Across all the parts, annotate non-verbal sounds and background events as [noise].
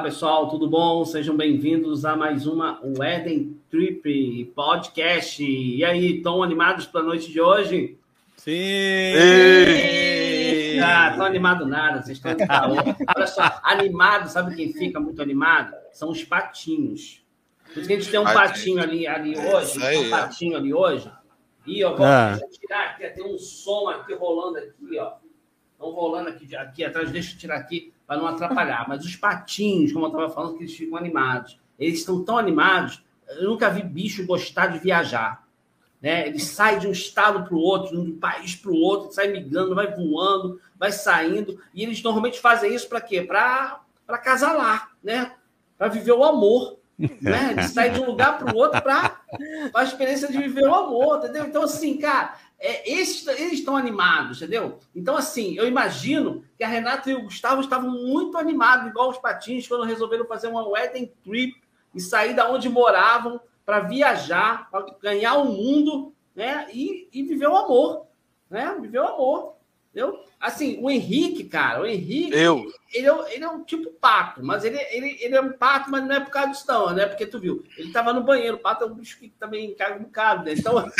Olá, pessoal, tudo bom? Sejam bem-vindos a mais uma Wedding Trip Podcast. E aí, estão animados para a noite de hoje? Sim! Sim! Ah, estão animados nada, vocês estão Olha só, animado, sabe quem fica muito animado? São os patinhos. Por isso que a gente tem um patinho ali, ali hoje, aí, um patinho ali hoje. E, ó, ah. tirar aqui, tem um som aqui rolando aqui, ó. Estão rolando aqui, aqui atrás, deixa eu tirar aqui para não atrapalhar. Mas os patinhos, como eu estava falando, que eles ficam animados. Eles estão tão animados. Eu nunca vi bicho gostar de viajar. Né? Ele sai de um estado para o outro, de um país para o outro, sai migrando, vai voando, vai saindo. E eles normalmente fazem isso para quê? Para casalar, né? Para viver o amor. Né? Ele sai de um lugar para o outro para a experiência de viver o amor, entendeu? Então, assim, cara, é, esses, eles estão animados, entendeu? Então, assim, eu imagino que a Renata e o Gustavo estavam muito animados, igual os patins, quando resolveram fazer uma wedding trip e sair da onde moravam para viajar, para ganhar o mundo, né? E, e viver o amor, né? Viver o amor, entendeu? Assim, o Henrique, cara, o Henrique. Eu. Ele é, ele é um tipo pato, mas ele, ele, ele é um pato, mas não é por causa disso, não, né? Porque tu viu, ele tava no banheiro. O pato é um bicho que também cai um bocado, né? Então. [laughs]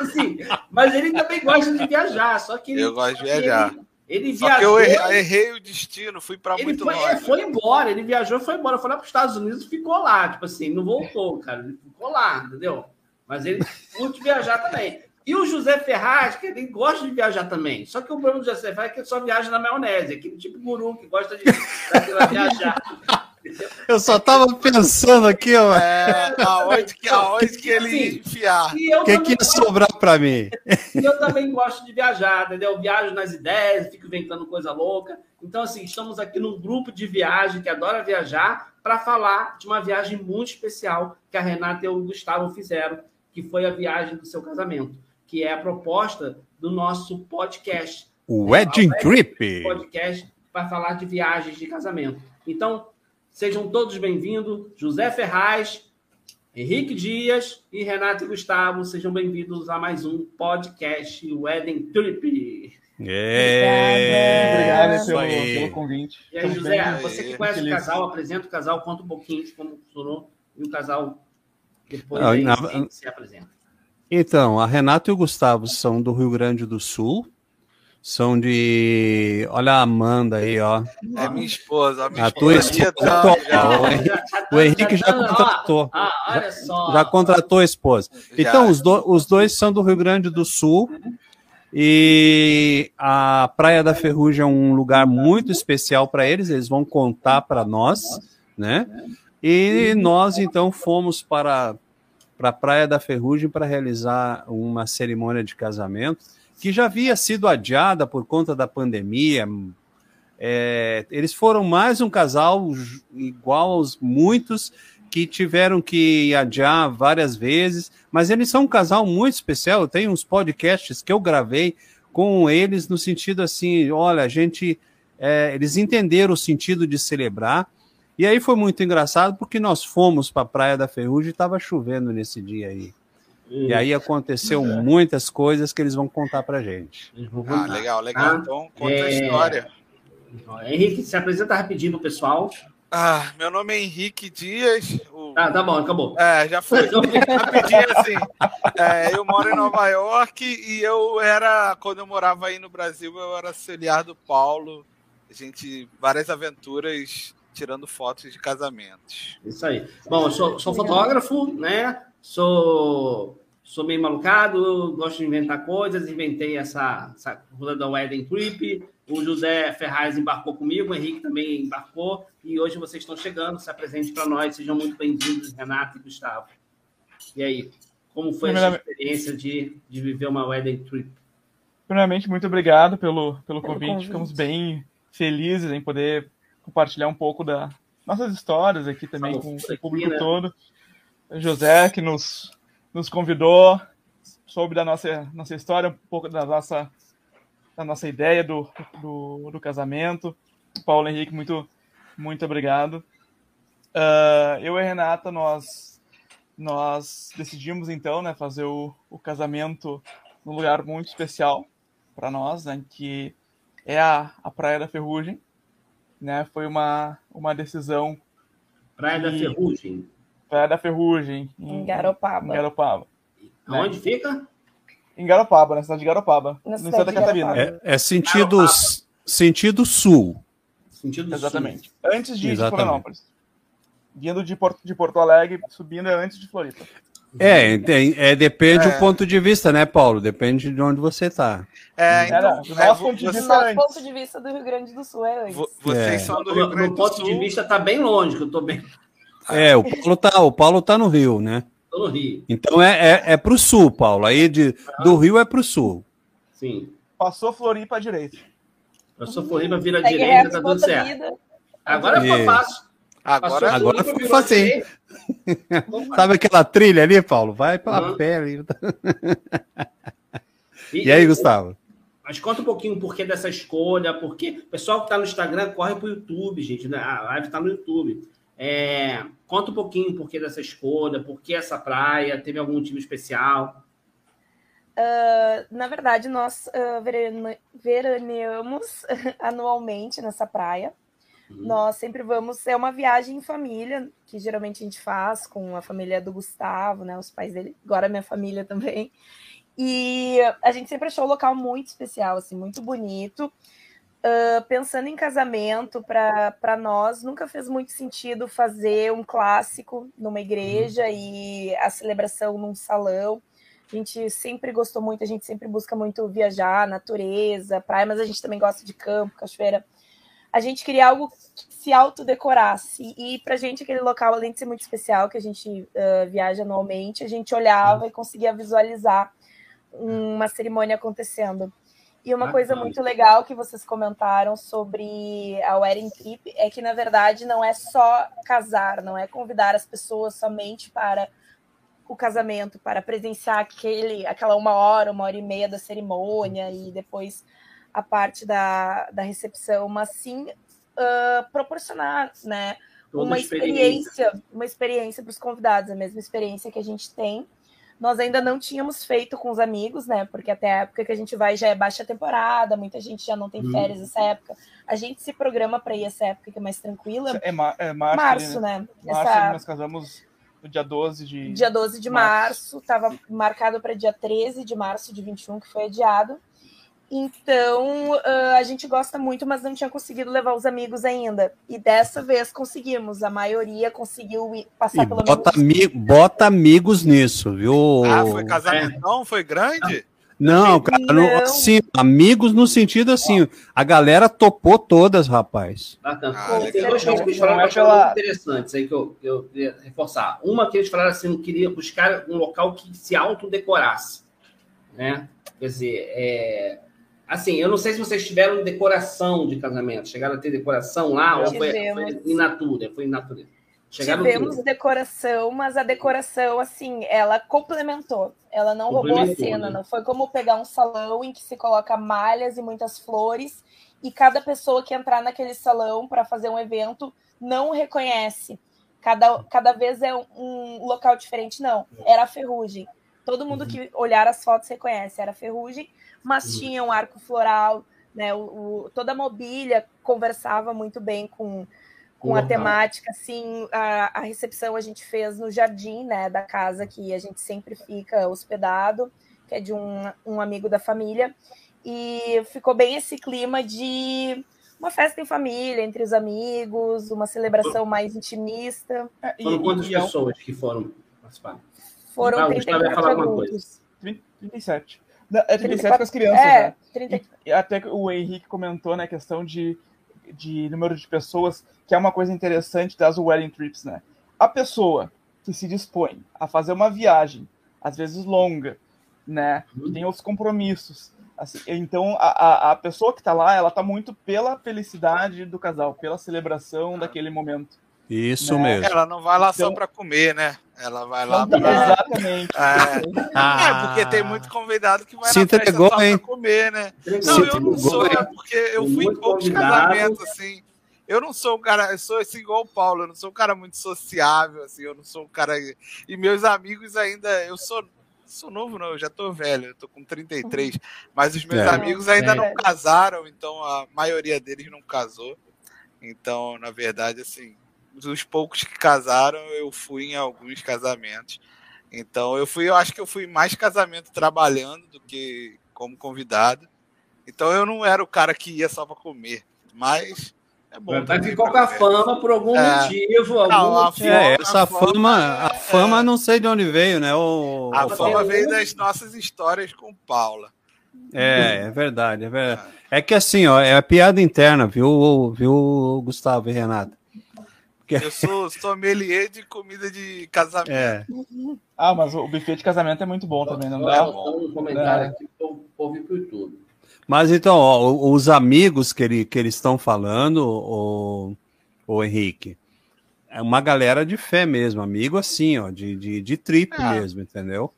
assim, mas ele também gosta de viajar, só que. Ele, eu gosto de viajar. Ele, ele viajou. Só que eu errei, errei o destino, fui para muito foi, longe. Ele foi embora, ele viajou foi embora. Foi lá para os Estados Unidos e ficou lá. Tipo assim, não voltou, cara. Ele ficou lá, entendeu? Mas ele curte viajar também. E o José Ferraz, que ele gosta de viajar também. Só que o problema do José Ferraz é que ele só viaja na maionese. Aquele tipo guru que gosta de, viajar. Eu só tava pensando aqui, ó. É, aonde que, aonde que ele ia enfiar. O que, que ia sobrar para mim? E eu também gosto de viajar, entendeu? viajo nas ideias, fico inventando coisa louca. Então, assim, estamos aqui num grupo de viagem que adora viajar para falar de uma viagem muito especial que a Renata e o Gustavo fizeram, que foi a viagem do seu casamento que é a proposta do nosso podcast. O Wedding né? Trip. Podcast para falar de viagens de casamento. Então, sejam todos bem-vindos. José Ferraz, Henrique Dias e Renato e Gustavo, sejam bem-vindos a mais um podcast Wedding Trip. É. Obrigado pelo, pelo, convite. E aí, José, você que conhece o casal, apresenta o casal, conta um pouquinho de como funcionou e o casal depois ah, aí, na... se apresenta. Então, a Renata e o Gustavo são do Rio Grande do Sul. São de. Olha a Amanda aí, ó. É minha esposa. A, minha a tua esposa. Tá, o, Henrique, o Henrique já contratou. Ah, olha só. Já contratou a esposa. Então, os, do, os dois são do Rio Grande do Sul. E a Praia da Ferrugem é um lugar muito especial para eles. Eles vão contar para nós, né? E nós, então, fomos para para a Praia da Ferrugem para realizar uma cerimônia de casamento que já havia sido adiada por conta da pandemia. É, eles foram mais um casal igual aos muitos que tiveram que adiar várias vezes, mas eles são um casal muito especial. Tenho uns podcasts que eu gravei com eles no sentido assim, olha, a gente, é, eles entenderam o sentido de celebrar e aí foi muito engraçado porque nós fomos para a Praia da Ferrugem e estava chovendo nesse dia aí. E aí aconteceu é. muitas coisas que eles vão contar para gente. Ah, legal, legal. Ah, então conta é... a história. Henrique, se apresenta rapidinho pro pessoal. Ah, meu nome é Henrique Dias. O... Ah, tá bom, acabou. É, já foi. [laughs] Rapidinho assim. É, eu moro em Nova York e eu era, quando eu morava aí no Brasil, eu era auxiliar do Paulo. A gente, várias aventuras tirando fotos de casamentos. Isso aí. Bom, eu sou, sou fotógrafo, né? Sou, sou meio malucado, gosto de inventar coisas, inventei essa, essa rua da Wedding Trip. O José Ferraz embarcou comigo, o Henrique também embarcou, e hoje vocês estão chegando, se apresente para nós, sejam muito bem-vindos, Renato e Gustavo. E aí, como foi a experiência de, de viver uma Wedding Trip? Primeiramente, muito obrigado pelo, pelo convite. convite. Ficamos bem felizes em poder compartilhar um pouco das nossas histórias aqui também com o público né? todo. José, que nos, nos convidou, soube da nossa, nossa história, um pouco da nossa, da nossa ideia do, do, do casamento. Paulo Henrique, muito, muito obrigado. Uh, eu e a Renata, nós, nós decidimos então né, fazer o, o casamento num lugar muito especial para nós, né, que é a, a Praia da Ferrugem. Né? Foi uma, uma decisão. Praia da Ferrugem. Praia da Ferrugem. Em, em Garopaba. Em Garopaba. Onde né? fica? Em Garopaba, na cidade de Garopaba. Na no Santa Catarina. É, é sentido, sentido sul. Sentido Exatamente. Sul. Antes de, de Florianópolis. Vindo de Porto, de Porto Alegre, subindo é antes de Floripa. É, é, é depende é. do ponto de vista, né, Paulo? Depende de onde você está. É, então, do nosso, ponto de, vista, nosso ponto de vista do Rio Grande do Sul é antes. Vocês é. são do Rio Grande do Sul. No ponto de vista está bem longe, que eu estou bem. É, o Paulo tá, o Paulo tá no Rio, né? Estou no Rio. Então é, é, é para o sul, Paulo. Aí de, do Rio é para o sul. Sim. Passou Floripa à direita. Passou Floripa, vira à direita, tá tudo certo. Agora ficou fácil. Agora, agora ficou fácil. [laughs] Sabe aquela trilha ali, Paulo? Vai pela uhum. pele. E, e aí, Gustavo? Mas conta um pouquinho o porquê dessa escolha, porque o pessoal que está no Instagram corre para o YouTube, gente. Né? A live está no YouTube. É, conta um pouquinho o porquê dessa escolha, por que essa praia, teve algum motivo especial? Uh, na verdade, nós uh, veraneamos [laughs] anualmente nessa praia. Uhum. Nós sempre vamos, é uma viagem em família, que geralmente a gente faz com a família do Gustavo, né? Os pais dele, agora minha família também. E a gente sempre achou o local muito especial, assim, muito bonito. Uh, pensando em casamento, para nós nunca fez muito sentido fazer um clássico numa igreja uhum. e a celebração num salão. A gente sempre gostou muito, a gente sempre busca muito viajar, natureza, praia, mas a gente também gosta de campo, cachoeira. A gente queria algo que se autodecorasse. E para a gente, aquele local, além de ser muito especial, que a gente uh, viaja anualmente, a gente olhava e conseguia visualizar uma cerimônia acontecendo. E uma coisa muito legal que vocês comentaram sobre a wedding trip é que, na verdade, não é só casar, não é convidar as pessoas somente para o casamento, para presenciar aquele, aquela uma hora, uma hora e meia da cerimônia e depois a parte da, da recepção, mas sim uh, proporcionar né, uma experiência, experiência, uma experiência para os convidados, a mesma experiência que a gente tem nós ainda não tínhamos feito com os amigos, né? Porque até a época que a gente vai já é baixa temporada, muita gente já não tem hum. férias nessa época. A gente se programa para ir essa época que é mais tranquila. É, mar é março, março né? né? Março, essa... nós casamos no dia 12 de. Dia 12 de março, estava marcado para dia 13 de março de 21, que foi adiado. Então, uh, a gente gosta muito, mas não tinha conseguido levar os amigos ainda. E dessa vez conseguimos. A maioria conseguiu passar e pelo bota menos. bota amigos nisso, viu? Ah, foi casamentão? É. Foi grande? Não, cara, não. assim, amigos no sentido assim, a galera topou todas, rapaz. Bacana. Ah, Tem duas coisas que eles falaram que eu interessantes aí que eu, eu queria reforçar. Uma que eles falaram assim, queria buscar um local que se autodecorasse, né? Quer dizer, é, Assim, eu não sei se vocês tiveram decoração de casamento. Chegaram a ter decoração lá ou foi, foi in natura? Foi in natura. Chegaram Tivemos tudo. decoração, mas a decoração, assim, ela complementou. Ela não roubou a cena. Né? Não foi como pegar um salão em que se coloca malhas e muitas flores e cada pessoa que entrar naquele salão para fazer um evento não reconhece. Cada, cada vez é um local diferente. Não, era a ferrugem. Todo mundo uhum. que olhar as fotos reconhece, era a ferrugem mas uhum. tinha um arco floral, né? O, o, toda a mobília conversava muito bem com, com a temática, assim, a, a, recepção a gente fez no jardim, né, da casa que a gente sempre fica hospedado, que é de um, um amigo da família, e ficou bem esse clima de uma festa em família, entre os amigos, uma celebração mais intimista. É, e, foram quantas e, é pessoas que foram participar? Foram ah, 34 adultos. 37. É 37 com as crianças, é, né? 30... E até o Henrique comentou, né, a questão de, de número de pessoas, que é uma coisa interessante das wedding trips, né? A pessoa que se dispõe a fazer uma viagem, às vezes longa, né? Que uhum. tem outros compromissos. Assim, então, a, a, pessoa que está lá, ela está muito pela felicidade do casal, pela celebração daquele momento. Isso né? mesmo. Ela não vai lá então, só para comer, né? Ela vai lá para. Exatamente. É. Ah, é, porque tem muito convidado que vai se na entregou, festa só para comer, né? Não, eu não sou, é porque eu fui em poucos casamentos, assim. Eu não sou um cara, eu sou assim igual o Paulo, eu não sou um cara muito sociável, assim, eu não sou um cara. E meus amigos ainda, eu sou sou novo, não, eu já tô velho, eu tô com 33. Mas os meus é. amigos ainda é. não casaram, então a maioria deles não casou. Então, na verdade, assim, dos poucos que casaram, eu fui em alguns casamentos. Então, eu fui, eu acho que eu fui mais casamento trabalhando do que como convidado. Então, eu não era o cara que ia só para comer, mas é bom. Mas ficou com a fama por algum é. motivo. Algum não, motivo. É, essa fama, a fama é. não sei de onde veio, né? O, a fama veio das nossas histórias com Paula. É, é verdade, é verdade. É que assim, ó, é a piada interna, viu, viu, Gustavo e Renata? Eu sou sommelier de comida de casamento. É. Ah, mas o buffet de casamento é muito bom também, não dá? Um comentário aqui. Mas então, ó, os amigos que, ele, que eles estão falando, o, o Henrique, é uma galera de fé mesmo, amigo assim, ó, de, de, de trip é. mesmo, entendeu?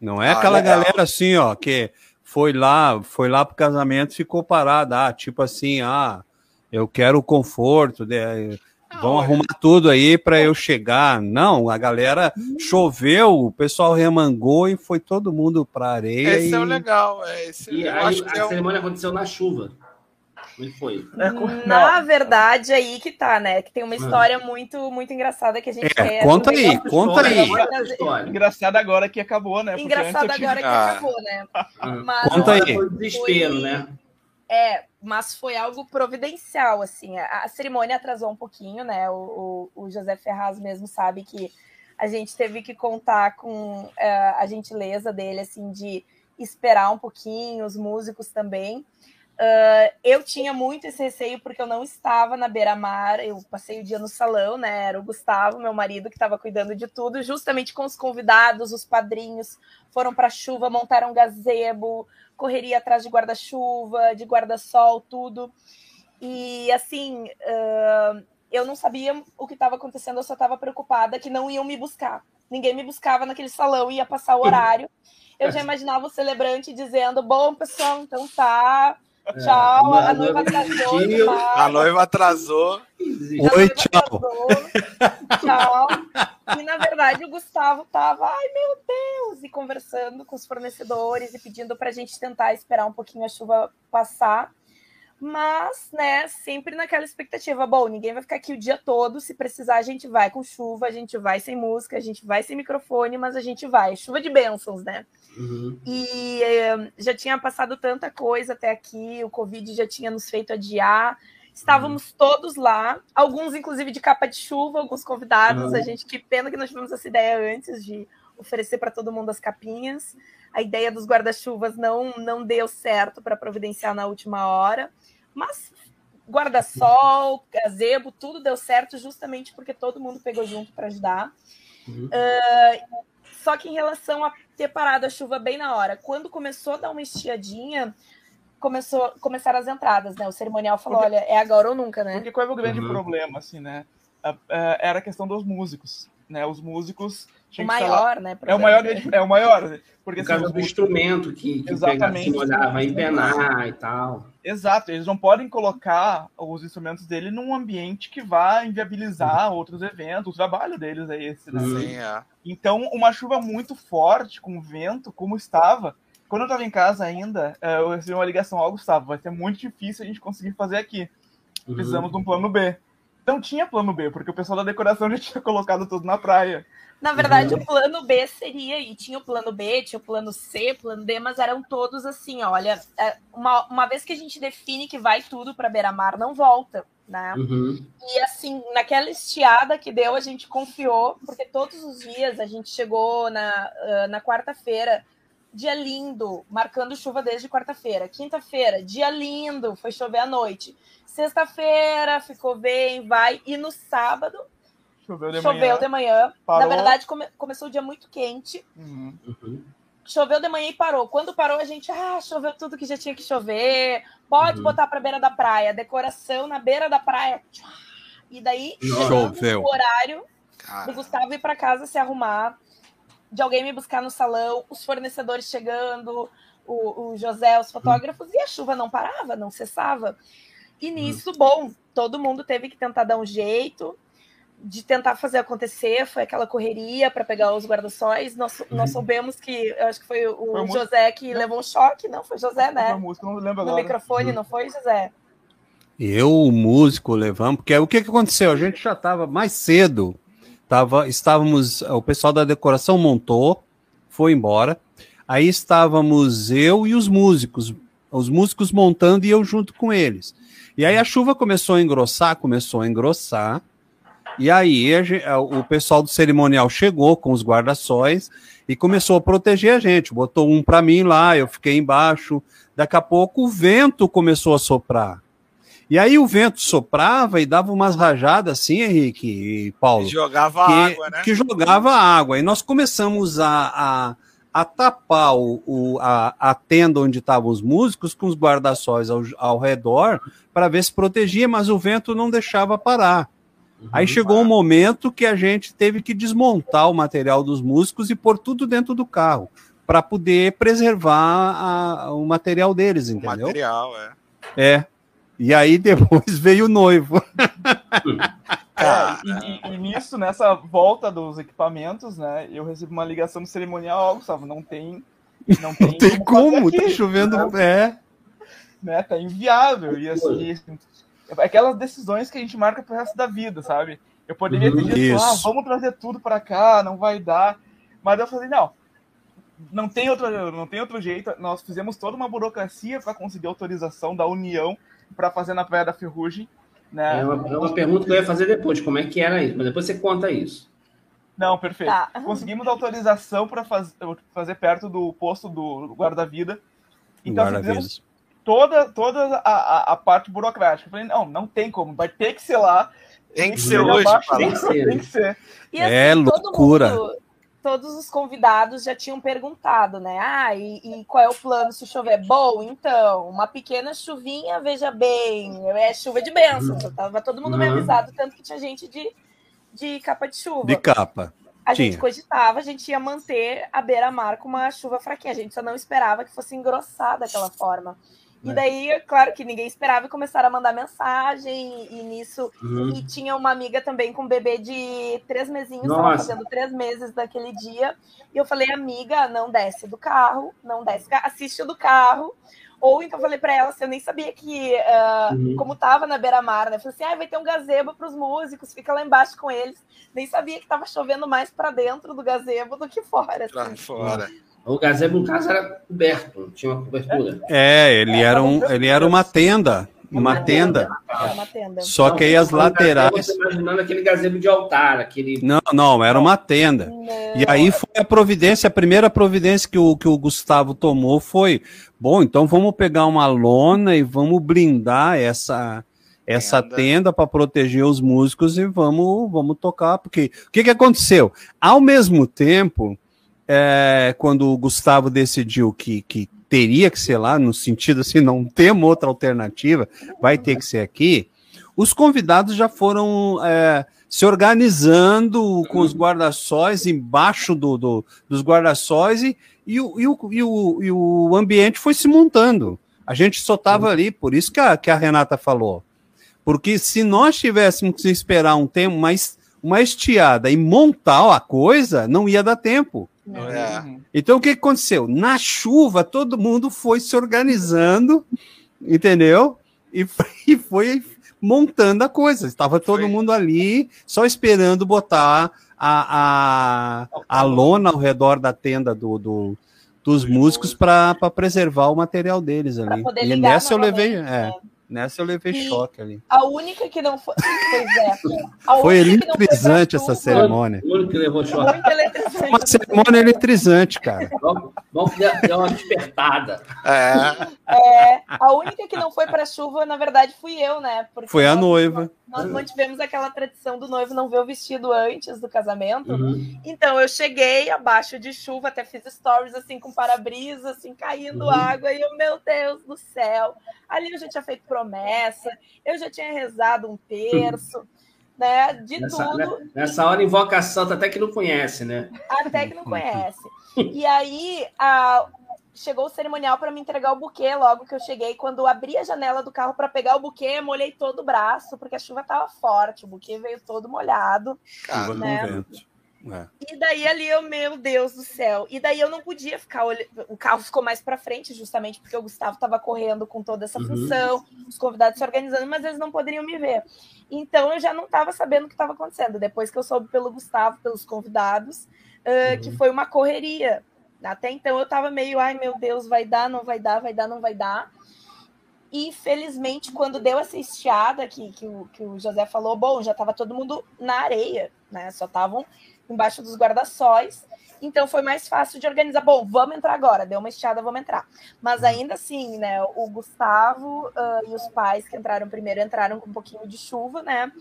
Não é ah, aquela legal. galera assim, ó, que foi lá, foi lá pro casamento e ficou parada, ah, tipo assim, ah, eu quero o conforto, de, Vão arrumar tudo aí para eu chegar. Não, a galera choveu, o pessoal remangou e foi todo mundo para areia. Esse e... é o legal. É, esse, e aí, a é cerimônia aconteceu na chuva. Foi? É, na verdade, aí que tá, né? Que tem uma história muito, muito engraçada que a gente é, quer. Conta aí, conta aí. Engraçada agora que acabou, né? Engraçada agora que ah. acabou, né? Mas, conta aí. Foi desespero, foi... né? É, mas foi algo providencial, assim. A, a cerimônia atrasou um pouquinho, né? O, o, o, José Ferraz mesmo sabe que a gente teve que contar com uh, a gentileza dele, assim, de esperar um pouquinho, os músicos também. Uh, eu tinha muito esse receio porque eu não estava na beira-mar, eu passei o dia no salão, né? Era o Gustavo, meu marido, que estava cuidando de tudo, justamente com os convidados, os padrinhos, foram para a chuva, montaram gazebo, correria atrás de guarda-chuva, de guarda-sol, tudo. E assim, uh, eu não sabia o que estava acontecendo, eu só estava preocupada que não iam me buscar. Ninguém me buscava naquele salão, ia passar o [laughs] horário. Eu já imaginava o celebrante dizendo: Bom, pessoal, então tá. É, tchau, a, a noiva atrasou. A noiva atrasou. Oi, tchau. tchau. E na verdade o Gustavo tava, ai meu Deus, e conversando com os fornecedores e pedindo para a gente tentar esperar um pouquinho a chuva passar. Mas, né, sempre naquela expectativa, bom, ninguém vai ficar aqui o dia todo, se precisar a gente vai com chuva, a gente vai sem música, a gente vai sem microfone, mas a gente vai. Chuva de bênçãos, né? Uhum. E eh, já tinha passado tanta coisa até aqui, o Covid já tinha nos feito adiar, Estávamos uhum. todos lá, alguns inclusive de capa de chuva, alguns convidados. Uhum. A gente, que pena que nós tivemos essa ideia antes de oferecer para todo mundo as capinhas. A ideia dos guarda-chuvas não, não deu certo para providenciar na última hora, mas guarda-sol, gazebo, tudo deu certo justamente porque todo mundo pegou junto para ajudar. Uhum. Uh, só que em relação a ter parado a chuva bem na hora, quando começou a dar uma estiadinha, começou, começaram as entradas, né? O cerimonial falou, porque, olha, é agora ou nunca, né? Porque qual é o grande uhum. problema, assim, né? Era a questão dos músicos, né? Os músicos o maior, né? É o maior, é o maior. Porque, Por causa assim, do instrumento que, que Exatamente. Pega, assim, vai empenar e tal. Exato, eles não podem colocar os instrumentos dele num ambiente que vá inviabilizar uhum. outros eventos. O trabalho deles é esse, né? Sim, é. Então, uma chuva muito forte, com vento, como estava, quando eu tava em casa ainda, é, eu recebi uma ligação, ó, oh, Gustavo, vai ser muito difícil a gente conseguir fazer aqui. Uhum. Precisamos uhum. de um plano B. Não tinha plano B, porque o pessoal da decoração já tinha [laughs] colocado tudo na praia. Na verdade, uhum. o plano B seria, e tinha o plano B, tinha o plano C, plano D, mas eram todos assim, olha, é, uma, uma vez que a gente define que vai tudo para beira-mar, não volta, né? Uhum. E assim, naquela estiada que deu, a gente confiou, porque todos os dias a gente chegou na, na quarta-feira, dia lindo, marcando chuva desde quarta-feira. Quinta-feira, dia lindo, foi chover à noite. Sexta-feira, ficou bem, vai. E no sábado, choveu de choveu manhã. De manhã. Na verdade, come, começou o dia muito quente. Uhum. Uhum. Choveu de manhã e parou. Quando parou, a gente, ah, choveu tudo que já tinha que chover. Pode uhum. botar para beira da praia. Decoração na beira da praia. E daí, choveu. o horário do Gustavo ir para casa se arrumar de alguém me buscar no salão, os fornecedores chegando, o, o José, os fotógrafos, e a chuva não parava, não cessava. E nisso, bom, todo mundo teve que tentar dar um jeito de tentar fazer acontecer, foi aquela correria para pegar os guarda-sóis. Nós, nós soubemos que, eu acho que foi o foi José que levou um choque, não? Foi José, né? Foi música, não lembro agora. No microfone, não foi, José? Eu, o músico, levamos, porque o que, que aconteceu? A gente já estava mais cedo, tava, estávamos, o pessoal da decoração montou, foi embora, aí estávamos eu e os músicos, os músicos montando e eu junto com eles. E aí a chuva começou a engrossar, começou a engrossar, e aí o pessoal do cerimonial chegou com os guarda-sóis e começou a proteger a gente. Botou um para mim lá, eu fiquei embaixo. Daqui a pouco o vento começou a soprar. E aí o vento soprava e dava umas rajadas assim, Henrique e Paulo. Que jogava que, água, né? Que jogava água. E nós começamos a, a, a tapar o, o, a, a tenda onde estavam os músicos com os guarda-sóis ao, ao redor para ver se protegia, mas o vento não deixava parar. Uhum, Aí chegou um momento que a gente teve que desmontar o material dos músicos e pôr tudo dentro do carro para poder preservar a, o material deles, entendeu? O material, é. É. E aí depois [laughs] veio o noivo. [laughs] É, e, e, nisso, nessa volta dos equipamentos, né, eu recebi uma ligação do cerimonial, ó, Gustavo, não tem. Não tem, não tem como, como tá chovendo. Né? É. Né, tá inviável. E assim, aquelas decisões que a gente marca pro resto da vida, sabe? Eu poderia ter dito, ah, vamos trazer tudo para cá, não vai dar. Mas eu falei, não, não tem outro, não tem outro jeito. Nós fizemos toda uma burocracia para conseguir autorização da União para fazer na Praia da Ferrugem. Né? É, uma, é uma pergunta que eu ia fazer depois, como é que era isso? Mas depois você conta isso. Não, perfeito. Tá. Conseguimos autorização para faz, fazer perto do posto do guarda-vida. Então guarda fizemos toda, toda a, a, parte burocrática. Eu falei, não, não tem como, vai ter que ser lá. Tem que ser hoje. tem que ser. Tem que ser. E, assim, é loucura. Mundo, todos os convidados já tinham perguntado, né? Ah, e, e, qual é o plano se chover? Bom, então, uma pequena chuvinha, veja bem, é chuva de bênção. Uhum. Tava todo mundo uhum. bem avisado, tanto que tinha gente de, de capa de chuva. De capa. A tinha. gente cogitava, a gente ia manter a beira-mar com uma chuva fraquinha. A gente só não esperava que fosse engrossar daquela forma. E é. daí, claro que ninguém esperava e começaram a mandar mensagem e nisso. Uhum. E tinha uma amiga também com um bebê de três mesinhos, estava fazendo três meses daquele dia. E eu falei, amiga, não desce do carro, não desce, assiste do carro. Ou então eu falei para ela, assim, eu nem sabia que, uh, uhum. como tava na beira-mar, né? falei assim, ah, vai ter um gazebo para os músicos, fica lá embaixo com eles. Nem sabia que tava chovendo mais para dentro do gazebo do que fora. Assim. Pra fora. O gazebo, no caso, era coberto, tinha uma cobertura. É, ele era, um, ele era uma tenda. Uma, uma tenda. tenda. Uma tenda. Só que aí as laterais. imaginando aquele gazebo de altar, aquele. Não, não, era uma tenda. Não. E aí foi a providência, a primeira providência que o, que o Gustavo tomou foi: bom, então vamos pegar uma lona e vamos blindar essa, essa tenda, tenda para proteger os músicos e vamos, vamos tocar. Porque o que, que aconteceu? Ao mesmo tempo é, quando o Gustavo decidiu que, que teria que ser lá, no sentido assim, não temos outra alternativa, vai ter que ser aqui, os convidados já foram é, se organizando com os guarda-sóis embaixo do, do dos guarda-sóis e, e, o, e, o, e, o, e o ambiente foi se montando. A gente só estava ali, por isso que a, que a Renata falou. Porque se nós tivéssemos que esperar um tempo mais uma estiada e montar a coisa, não ia dar tempo. É. Uhum. Então o que aconteceu? Na chuva, todo mundo foi se organizando, entendeu? E foi, [laughs] e foi montando a coisa. Estava todo foi. mundo ali, só esperando botar a, a, a lona ao redor da tenda do, do dos músicos para preservar o material deles ali. E nessa eu levei. É. Né? Nessa eu levei e choque ali. A única que não foi. Pois é. Foi eletrizante essa cerimônia. O único que levou choque. Uma cerimônia eletrizante, cara. Vamos dar uma despertada. É. é. A única que não foi para chuva, na verdade, fui eu, né? Porque foi a noiva. Nós mantivemos aquela tradição do noivo não ver o vestido antes do casamento. Uhum. Então eu cheguei abaixo de chuva, até fiz stories assim com para-brisa, assim, caindo uhum. água, e eu, meu Deus do céu. Ali eu já tinha feito promessa, eu já tinha rezado um terço. Né, de nessa, tudo. Né, nessa hora, invocação, até que não conhece, né? Até que não conhece. E aí, a, chegou o cerimonial para me entregar o buquê logo que eu cheguei. Quando abri a janela do carro para pegar o buquê, molhei todo o braço, porque a chuva estava forte. O buquê veio todo molhado. Chuva né? É. E daí ali eu, meu Deus do céu. E daí eu não podia ficar olhando. O carro ficou mais para frente, justamente porque o Gustavo estava correndo com toda essa uhum. função, os convidados se organizando, mas eles não poderiam me ver. Então eu já não estava sabendo o que estava acontecendo. Depois que eu soube pelo Gustavo, pelos convidados, uh, uhum. que foi uma correria. Até então eu estava meio, ai meu Deus, vai dar, não vai dar, vai dar, não vai dar. E felizmente, quando deu essa estiada que, que, o, que o José falou, bom, já estava todo mundo na areia, né? Só estavam embaixo dos guarda-sóis. Então foi mais fácil de organizar. Bom, vamos entrar agora. Deu uma estiada, vamos entrar. Mas ainda assim, né? O Gustavo uh, e os pais que entraram primeiro entraram com um pouquinho de chuva, né?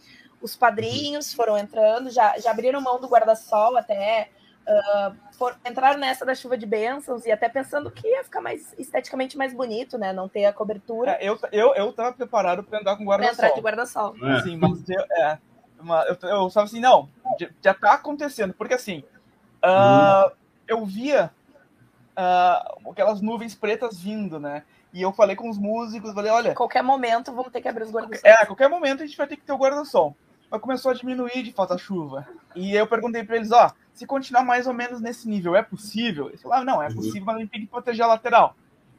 Os padrinhos foram entrando, já, já abriram mão do guarda-sol até uh, for, entraram nessa da chuva de bênçãos e até pensando que ia ficar mais esteticamente mais bonito, né? Não ter a cobertura. É, eu, eu, eu tava preparado para andar com guarda-sol. Pra entrar de guarda-sol. É. Sim, mas eu, é, uma, eu, eu estava assim, não, já, já tá acontecendo, porque assim, uh, eu via uh, aquelas nuvens pretas vindo, né? E eu falei com os músicos, falei, olha. Qualquer momento vamos ter que abrir os guarda-sol. É, a qualquer momento a gente vai ter que ter o guarda-sol. Mas começou a diminuir de falta chuva. E eu perguntei para eles, ó, se continuar mais ou menos nesse nível, é possível? Eles falaram, não, é uhum. possível, mas a gente tem que proteger a lateral.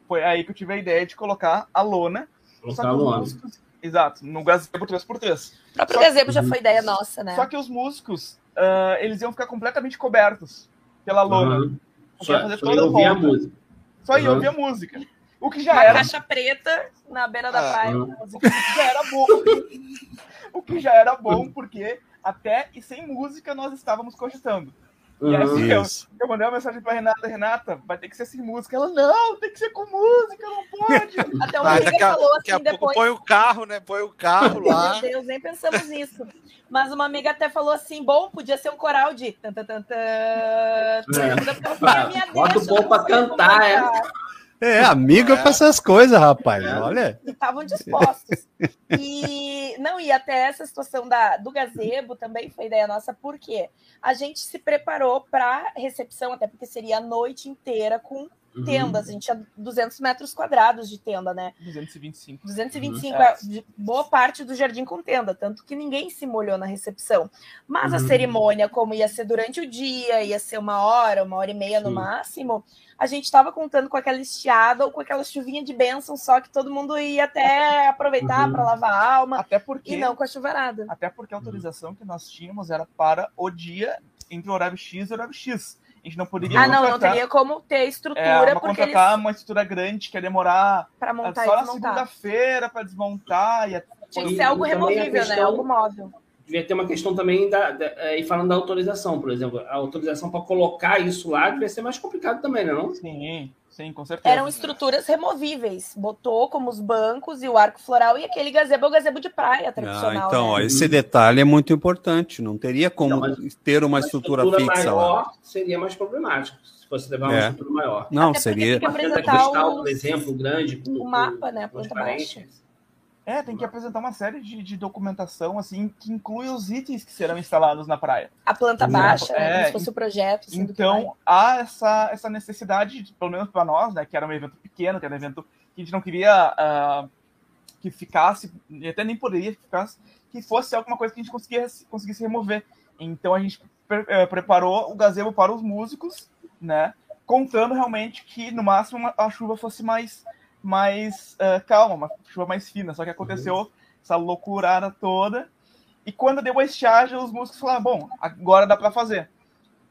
Foi aí que eu tive a ideia de colocar a lona. Colocar a lona. Músicos, exato, no gazebo 3x3. O próprio gazebo já foi ideia nossa, né? Só que os músicos, uh, eles iam ficar completamente cobertos pela lona. Uhum. Só, fazer só toda ouvir a música. Só uhum. ia ouvir a música. O que já Uma era. caixa preta na beira da ah, praia. Uhum. O que já era bom. o que já era bom, porque até e sem música nós estávamos cogitando. E aí uhum. eu, eu, mandei uma mensagem pra Renata, Renata, vai ter que ser sem música. Ela, não, tem que ser com música, não pode. [laughs] Até uma amiga a, falou assim depois. Põe o carro, né? Põe o carro lá. Meu Deus, nem pensamos nisso. Mas uma amiga até falou assim: bom, podia ser um coral de. Tan, tan, tan, tan. É. Bota o povo pra cantar, é. É, amiga é. para essas coisas, rapaz. É. Olha. Estavam dispostos. E não, e até essa situação da, do gazebo também foi ideia nossa, porque a gente se preparou para recepção, até porque seria a noite inteira com uhum. tendas. A gente tinha 200 metros quadrados de tenda, né? 225. 225, uhum. é, boa parte do jardim com tenda, tanto que ninguém se molhou na recepção. Mas uhum. a cerimônia, como ia ser durante o dia, ia ser uma hora, uma hora e meia no máximo a gente estava contando com aquela estiada ou com aquela chuvinha de bênção, só que todo mundo ia até [laughs] aproveitar uhum. para lavar a alma. Até porque, e não com a chuvarada. Até porque a autorização que nós tínhamos era para o dia entre o horário X e o horário X. A gente não poderia. Ah, não, não teria como ter estrutura. É, uma porque contratar eles... uma estrutura grande que ia demorar para montar só na segunda-feira para desmontar. Ia... Tinha que ser algo removível, né? questão... né? Algo móvel devia ter uma questão também da, da, é, e falando da autorização, por exemplo, a autorização para colocar isso lá devia ser mais complicado também, né, não? Sim, sim, com certeza. Eram estruturas removíveis, botou como os bancos e o arco floral e aquele gazebo o gazebo de praia tradicional. Ah, então, né? esse detalhe é muito importante. Não teria como não, ter uma, uma estrutura, estrutura, fixa maior lá. Seria mais problemático se fosse levar uma é. estrutura maior. Não, Até seria. Tem que apresentar o... por exemplo, grande, com, o mapa, né? Planta baixa. É, tem que apresentar uma série de, de, documentação assim que inclui os itens que serão instalados na praia. A planta baixa, é, né, como se fosse o projeto. Assim, então há essa, essa necessidade, pelo menos para nós, né, que era um evento pequeno, que era um evento que a gente não queria uh, que ficasse, e até nem poderia que ficasse, que fosse alguma coisa que a gente conseguisse, conseguisse remover. Então a gente pre uh, preparou o gazebo para os músicos, né, contando realmente que no máximo a chuva fosse mais mais uh, calma, uma chuva mais fina. Só que aconteceu uhum. essa loucurada toda. E quando deu a estiagem, os músicos falaram: bom, agora dá para fazer.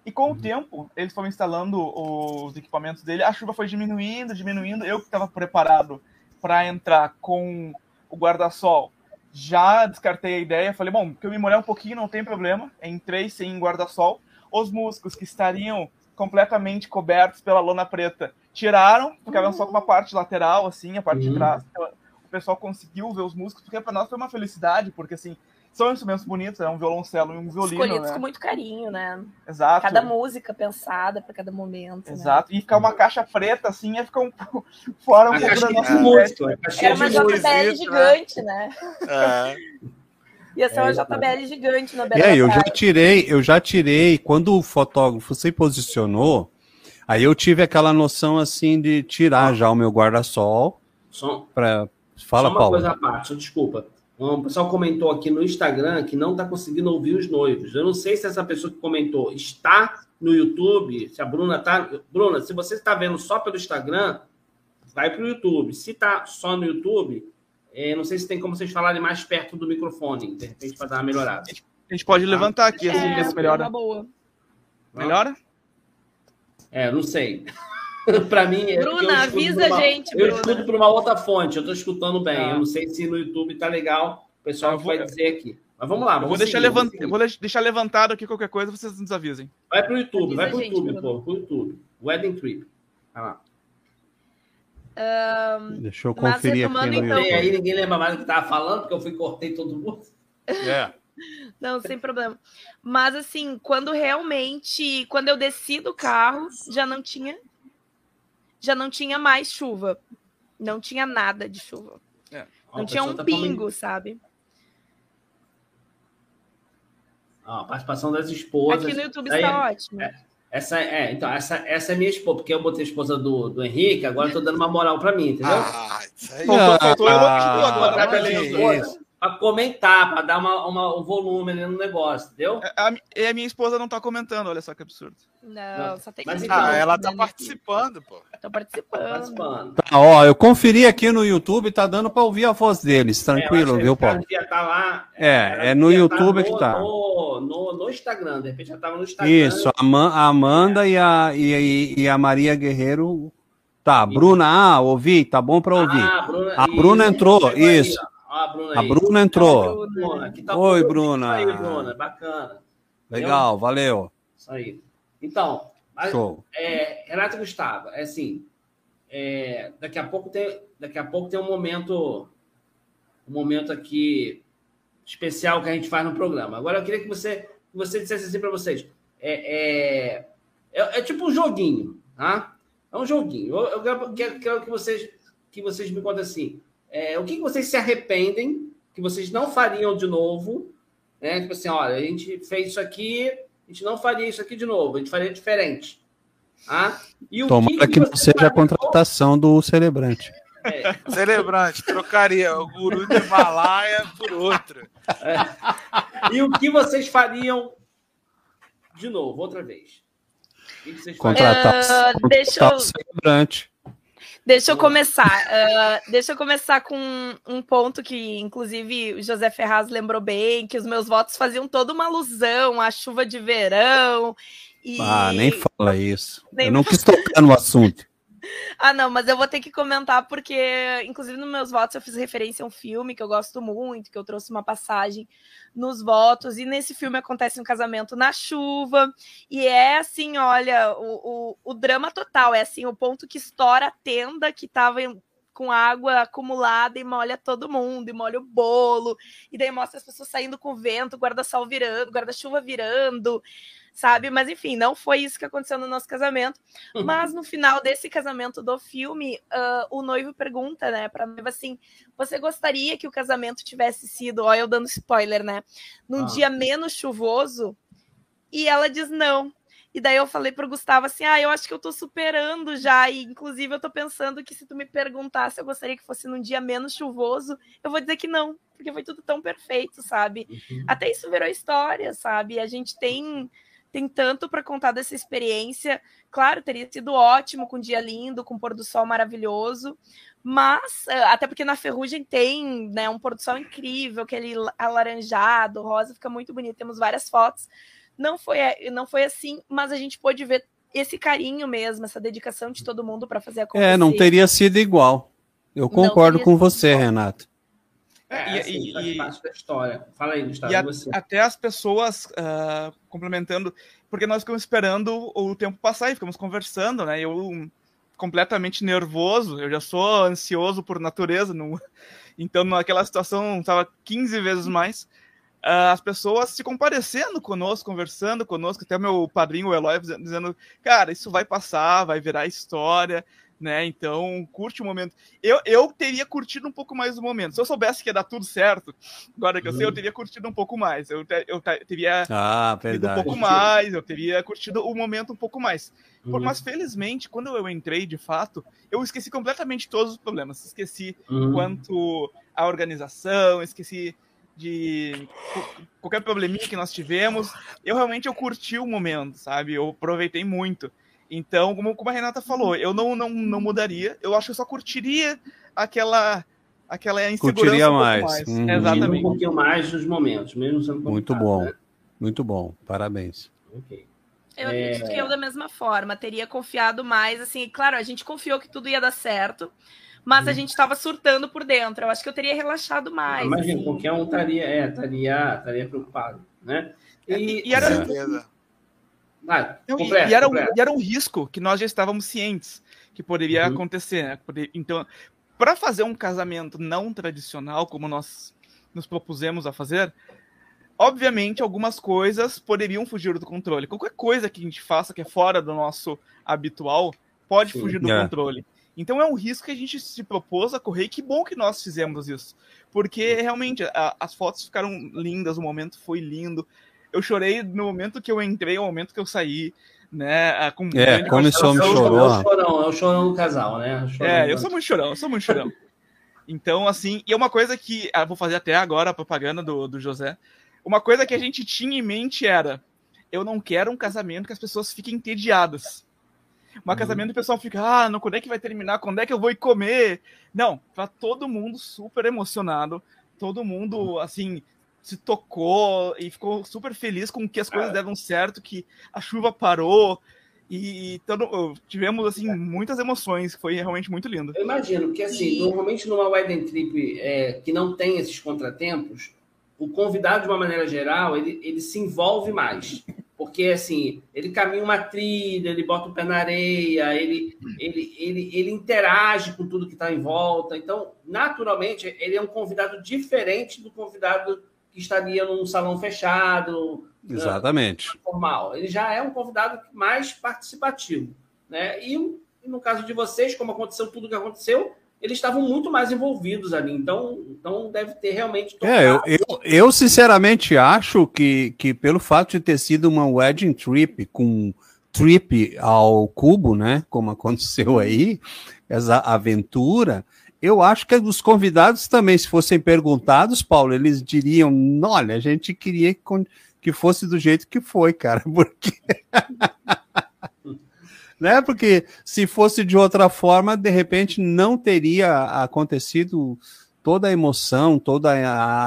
E com o uhum. tempo, eles foram instalando os equipamentos dele, a chuva foi diminuindo, diminuindo. Eu que estava preparado para entrar com o guarda-sol, já descartei a ideia. Falei: bom, que eu me molhar um pouquinho, não tem problema. Entrei sem guarda-sol. Os músicos que estariam completamente cobertos pela lona preta tiraram, ficavam só com uma parte lateral, assim, a parte uhum. de trás. Então, o pessoal conseguiu ver os músicos, porque para nós foi uma felicidade, porque assim, são instrumentos bonitos, é um violoncelo e um violino. Escolhidos né? com muito carinho, né? Exato. Cada música pensada para cada momento. Né? Exato. Né? E ficar uma caixa preta assim ia ficar um [laughs] fora um pouco da nossa música. Era uma JBL gigante, né? É. [laughs] Ia ser uma é, JBL gigante na E aí, eu já tirei, eu já tirei, quando o fotógrafo se posicionou, Aí eu tive aquela noção assim de tirar já o meu guarda-sol. Só, pra... Fala, só uma Paulo. coisa à parte, desculpa. Um pessoal comentou aqui no Instagram que não está conseguindo ouvir os noivos. Eu não sei se essa pessoa que comentou está no YouTube, se a Bruna está. Bruna, se você está vendo só pelo Instagram, vai para o YouTube. Se está só no YouTube, é, não sei se tem como vocês falarem mais perto do microfone, de repente, para dar uma melhorada. A gente pode levantar aqui, assim, é, ver melhora. Boa. Melhora? É, não sei. [laughs] para mim. É Bruna, avisa uma, a gente. Eu Bruna. escuto por uma outra fonte, eu estou escutando bem. Ah. Eu não sei se no YouTube está legal, o pessoal vou... vai dizer aqui. Mas vamos lá. Vamos vou, deixar levant... vou deixar levantado aqui qualquer coisa, vocês nos avisem. Vai para o YouTube, Avisa vai para o YouTube, pô, pro YouTube. Wedding Trip. Vai lá. Um, Deixa eu conferir aqui no então... YouTube. aí ninguém lembra mais do que estava falando, porque eu fui cortei todo mundo. É. Não, sem problema. Mas assim, quando realmente, quando eu desci do carro, já não tinha já não tinha mais chuva. Não tinha nada de chuva. É. Não tinha um tá pingo, sabe? a participação das esposas. Aqui no YouTube está ótimo. É, essa é, então, essa, essa é minha esposa, porque eu botei a esposa do, do Henrique, agora eu tô dando uma moral para mim, entendeu? Ah, isso aí. Faltou, ah, agora. Ah, para comentar, para dar uma, uma, um volume ali no negócio, entendeu? É, a, a, a minha esposa não está comentando, olha só que absurdo. Não, só tem que Mas, ah, ela tá participando, pô. Tá participando. Tá participando. Tá, ó, eu conferi aqui no YouTube, tá dando para ouvir a voz deles, tranquilo, é, viu, Paulo? Tá lá, é, é no YouTube tá no, que tá. No, no, no, Instagram, de repente já tava no Instagram. Isso, a, Amanda é. e, a, e, e a Maria Guerreiro. Tá, Bruna, ah, ouvi, tá bom para ouvir. Ah, Bruna, a Bruna entrou, isso. Aí, a Bruna, a Bruna entrou. Bruna, tá Oi, Bruna. Aí, Bruna. Bacana. Legal, valeu. Isso aí. Então, mas, Show. É, Renato Gustavo, é assim, é, daqui a pouco tem, daqui a pouco tem um momento, um momento aqui especial que a gente faz no programa. Agora eu queria que você, que você dissesse assim para vocês, é, é, é, é, tipo um joguinho, tá? É um joguinho. Eu, eu quero, quero, que vocês que vocês me contem assim, é, o que, vocês se arrependem, que vocês não fariam de novo, né? Tipo assim, olha, a gente fez isso aqui, a gente não faria isso aqui de novo, a gente faria diferente. Ah? E o Tomara que, que, não seja a contratação do celebrante. É. Celebrante, trocaria o guru de Himalaia por outro. É. E o que vocês fariam de novo, outra vez? Contratar, uh, deixa eu... celebrante. Deixa eu começar. Uh, deixa eu começar com um ponto que, inclusive, o José Ferraz lembrou bem, que os meus votos faziam toda uma alusão à chuva de verão. E... Ah, nem fala isso. Nem eu não quis tocar no assunto. [laughs] Ah, não, mas eu vou ter que comentar porque, inclusive, nos meus votos eu fiz referência a um filme que eu gosto muito, que eu trouxe uma passagem nos votos, e nesse filme acontece um casamento na chuva, e é assim, olha, o, o, o drama total, é assim, o ponto que estoura a tenda que estava com água acumulada e molha todo mundo, e molha o bolo, e daí mostra as pessoas saindo com o vento, guarda-sol virando, guarda-chuva virando sabe? Mas enfim, não foi isso que aconteceu no nosso casamento. Mas no final desse casamento do filme, uh, o noivo pergunta, né, pra noiva assim: você gostaria que o casamento tivesse sido, ó, eu dando spoiler, né, num ah. dia menos chuvoso? E ela diz não. E daí eu falei pro Gustavo assim: ah, eu acho que eu tô superando já. E inclusive eu tô pensando que se tu me perguntasse se eu gostaria que fosse num dia menos chuvoso, eu vou dizer que não, porque foi tudo tão perfeito, sabe? Uhum. Até isso virou história, sabe? A gente tem tem tanto para contar dessa experiência. Claro, teria sido ótimo com um dia lindo, com um pôr do sol maravilhoso, mas eh, até porque na Ferrugem tem né, um pôr do sol incrível, aquele alaranjado, rosa, fica muito bonito. Temos várias fotos. Não foi, eh, não foi assim, mas a gente pôde ver esse carinho mesmo, essa dedicação de todo mundo para fazer acontecer. É, não teria sido igual. Eu concordo com você, igual. Renato. É, e, assim, e, faz da história. Fala aí, Gustavo. E a, até as pessoas uh, complementando, porque nós ficamos esperando o tempo passar e ficamos conversando, né? Eu completamente nervoso, eu já sou ansioso por natureza, não... [laughs] então naquela situação estava 15 vezes mais. Uh, as pessoas se comparecendo conosco, conversando conosco, até meu padrinho, o Eloy, dizendo: Cara, isso vai passar, vai virar história, né? Então, curte o momento. Eu, eu teria curtido um pouco mais o momento. Se eu soubesse que ia dar tudo certo, agora que eu sei, eu uhum. teria curtido um pouco mais. Eu, eu teria ah, um pouco mais, eu teria curtido o momento um pouco mais. Uhum. Mas, felizmente, quando eu entrei, de fato, eu esqueci completamente todos os problemas. Esqueci uhum. quanto a organização, esqueci de qualquer probleminha que nós tivemos. Eu realmente eu curti o momento, sabe? Eu aproveitei muito. Então, como, como a Renata falou, eu não, não, não mudaria, eu acho que eu só curtiria aquela aquela insegurança curtiria um mais. mais. Uhum. Exatamente. Um pouquinho mais dos momentos, mesmo sendo Muito bom, né? muito bom, parabéns. Ok. Eu é... acredito que eu, da mesma forma, teria confiado mais. Assim, claro, a gente confiou que tudo ia dar certo, mas hum. a gente estava surtando por dentro. Eu acho que eu teria relaxado mais. Imagina, assim. qualquer um estaria, é, estaria, estaria preocupado, né? É, e, e era. Ah, Não, e, e, era um, e, era um, risco que nós já estávamos cientes que poderia uhum. acontecer. Né? Então, para fazer um casamento não tradicional, como nós nos propusemos a fazer, obviamente algumas coisas poderiam fugir do controle. Qualquer coisa que a gente faça que é fora do nosso habitual pode Sim. fugir do é. controle. Então é um risco que a gente se propôs a correr e que bom que nós fizemos isso. Porque realmente a, as fotos ficaram lindas, o momento foi lindo eu chorei no momento que eu entrei, no momento que eu saí, né? Com é, como esse homem chorou. É o chorão, é o chorão do casal, né? É, eu sou muito chorão, eu sou muito chorão. [laughs] Então, assim, e é uma coisa que. Ah, vou fazer até agora a propaganda do, do José. Uma coisa que a gente tinha em mente era: eu não quero um casamento que as pessoas fiquem entediadas. Um uhum. casamento o pessoal fica, ah, não, quando é que vai terminar? Quando é que eu vou ir comer? Não, tá todo mundo super emocionado, todo mundo, assim, se tocou e ficou super feliz com que as coisas deram certo, que a chuva parou e todo, tivemos assim muitas emoções, foi realmente muito lindo. Eu imagino que assim, normalmente numa wedding trip é, que não tem esses contratempos, o convidado de uma maneira geral ele, ele se envolve mais, porque assim ele caminha uma trilha, ele bota o pé na areia, ele ele, ele, ele interage com tudo que está em volta, então naturalmente ele é um convidado diferente do convidado que estaria num salão fechado. Exatamente. Né, formal. Ele já é um convidado mais participativo. Né? E, no caso de vocês, como aconteceu tudo que aconteceu, eles estavam muito mais envolvidos ali. Então, então deve ter realmente. É, eu, eu, eu, sinceramente acho que, que pelo fato de ter sido uma wedding trip com trip ao cubo, né? Como aconteceu aí, essa aventura eu acho que os convidados também, se fossem perguntados, Paulo, eles diriam: olha, a gente queria que fosse do jeito que foi, cara, [laughs] porque. Né? Porque se fosse de outra forma, de repente não teria acontecido toda a emoção, toda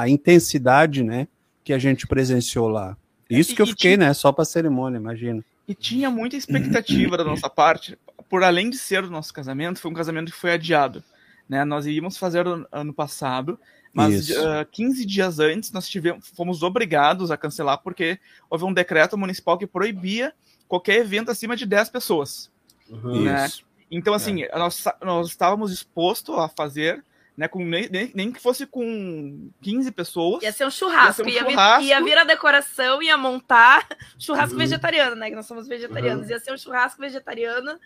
a intensidade, né, que a gente presenciou lá. Isso que eu fiquei, né, só para cerimônia, imagina. E tinha muita expectativa da nossa parte, por além de ser o nosso casamento, foi um casamento que foi adiado. Né? Nós iríamos fazer ano passado, mas uh, 15 dias antes nós tivemos, fomos obrigados a cancelar porque houve um decreto municipal que proibia qualquer evento acima de 10 pessoas. Uhum. Né? Então, assim, é. nós, nós estávamos dispostos a fazer, né, com nem, nem, nem, que fosse com 15 pessoas. Ia ser um churrasco. Ia, ser um ia, churrasco. Vir, ia vir a decoração, ia montar [laughs] churrasco uhum. vegetariano, né? Que nós somos vegetarianos. Uhum. Ia ser um churrasco vegetariano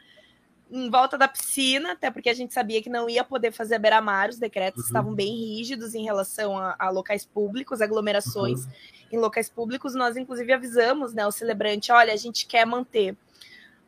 em volta da piscina, até porque a gente sabia que não ia poder fazer a beira-mar, os decretos uhum. estavam bem rígidos em relação a, a locais públicos, aglomerações uhum. em locais públicos. Nós, inclusive, avisamos né, o celebrante: olha, a gente quer manter.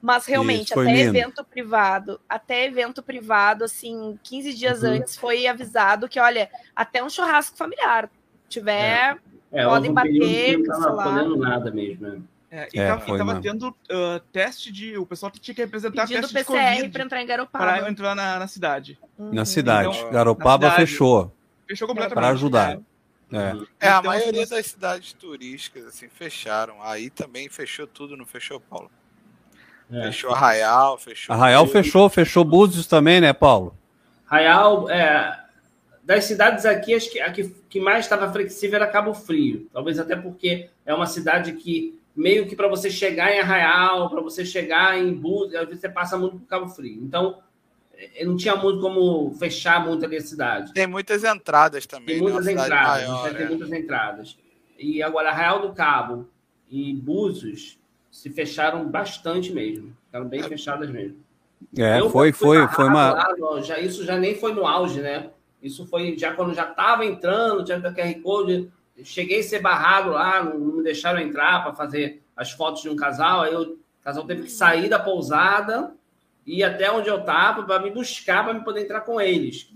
Mas realmente, até lindo. evento privado, até evento privado, assim, 15 dias uhum. antes foi avisado que, olha, até um churrasco familiar tiver, é. É, podem bater, não estava podendo nada mesmo, né? É, e, é, tava, e tava tendo uh, teste de. O pessoal tinha que representar Pedindo teste PCR para entrar em Garopaba. Para entrar na, na cidade. Uhum. Na cidade. Então, Garopaba na cidade, fechou. Fechou completamente. Para ajudar. É. é, a então, maioria das cidades turísticas assim fecharam. Aí também fechou tudo, não fechou, Paulo? É. Fechou Arraial, fechou. Arraial fechou, fechou Búzios também, né, Paulo? Arraial, é, das cidades aqui, acho que a que, que mais estava flexível era Cabo Frio. Talvez até porque é uma cidade que meio que para você chegar em Arraial, para você chegar em Búzios, às vezes você passa muito por Cabo Frio. Então, é, não tinha muito como fechar muito ali a cidade. Tem muitas entradas também. Tem muitas entradas, maior, né? tem é. muitas entradas. E agora, Arraial do Cabo e Búzios se fecharam bastante mesmo. Ficaram bem é. fechadas mesmo. É, eu foi, foi, foi uma. Lá, já, isso já nem foi no auge, né? Isso foi já quando já estava entrando, tinha o QR Code. Cheguei a ser barrado lá, não, não me deixaram entrar para fazer as fotos de um casal. Aí eu, o casal teve que sair da pousada e ir até onde eu estava para me buscar para me poder entrar com eles.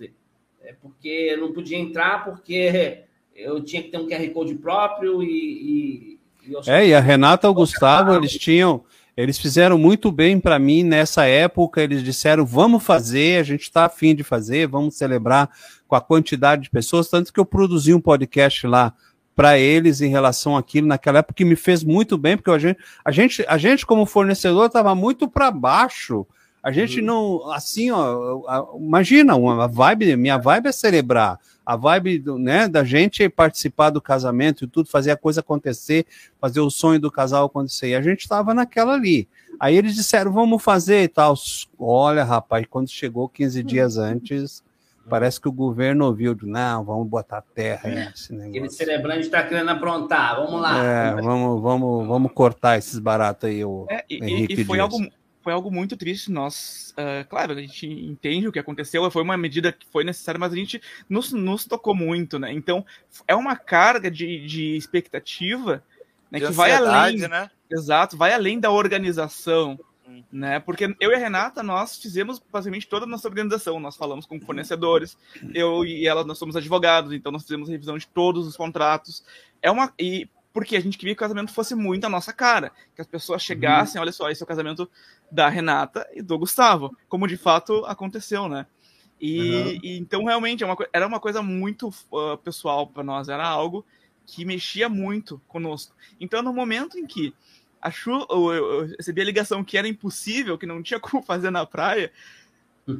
É porque eu não podia entrar porque eu tinha que ter um QR Code próprio e. e, e é, e a Renata e o Gustavo, eles tinham. Eles fizeram muito bem para mim nessa época. Eles disseram: vamos fazer, a gente está afim de fazer, vamos celebrar com a quantidade de pessoas. Tanto que eu produzi um podcast lá para eles em relação àquilo naquela época que me fez muito bem, porque a gente, a gente, a gente como fornecedor estava muito para baixo. A gente uhum. não, assim, ó, imagina, uma vibe, minha vibe é celebrar. A vibe né, da gente participar do casamento e tudo, fazer a coisa acontecer, fazer o sonho do casal acontecer. E a gente estava naquela ali. Aí eles disseram, vamos fazer e tal. Olha, rapaz, quando chegou 15 dias uhum. antes, Parece que o governo ouviu, não, vamos botar terra nesse negócio. Aquele celebrante está querendo aprontar, vamos lá. É, vamos, vamos, vamos cortar esses baratos aí, o é, e, e foi algo foi algo muito triste. Nós, uh, claro, a gente entende o que aconteceu, foi uma medida que foi necessária, mas a gente nos, nos tocou muito, né? Então, é uma carga de, de expectativa né, de que vai além. Né? Exato, vai além da organização né? Porque eu e a Renata, nós fizemos basicamente toda a nossa organização. Nós falamos com fornecedores, eu e ela, nós somos advogados, então nós fizemos revisão de todos os contratos. É uma. E porque a gente queria que o casamento fosse muito a nossa cara, que as pessoas chegassem, uhum. olha só, esse é o casamento da Renata e do Gustavo, como de fato aconteceu, né? E, uhum. e então realmente é uma, era uma coisa muito uh, pessoal para nós, era algo que mexia muito conosco. Então no momento em que a chuva, eu, eu recebi a ligação que era impossível, que não tinha [laughs] como fazer na praia.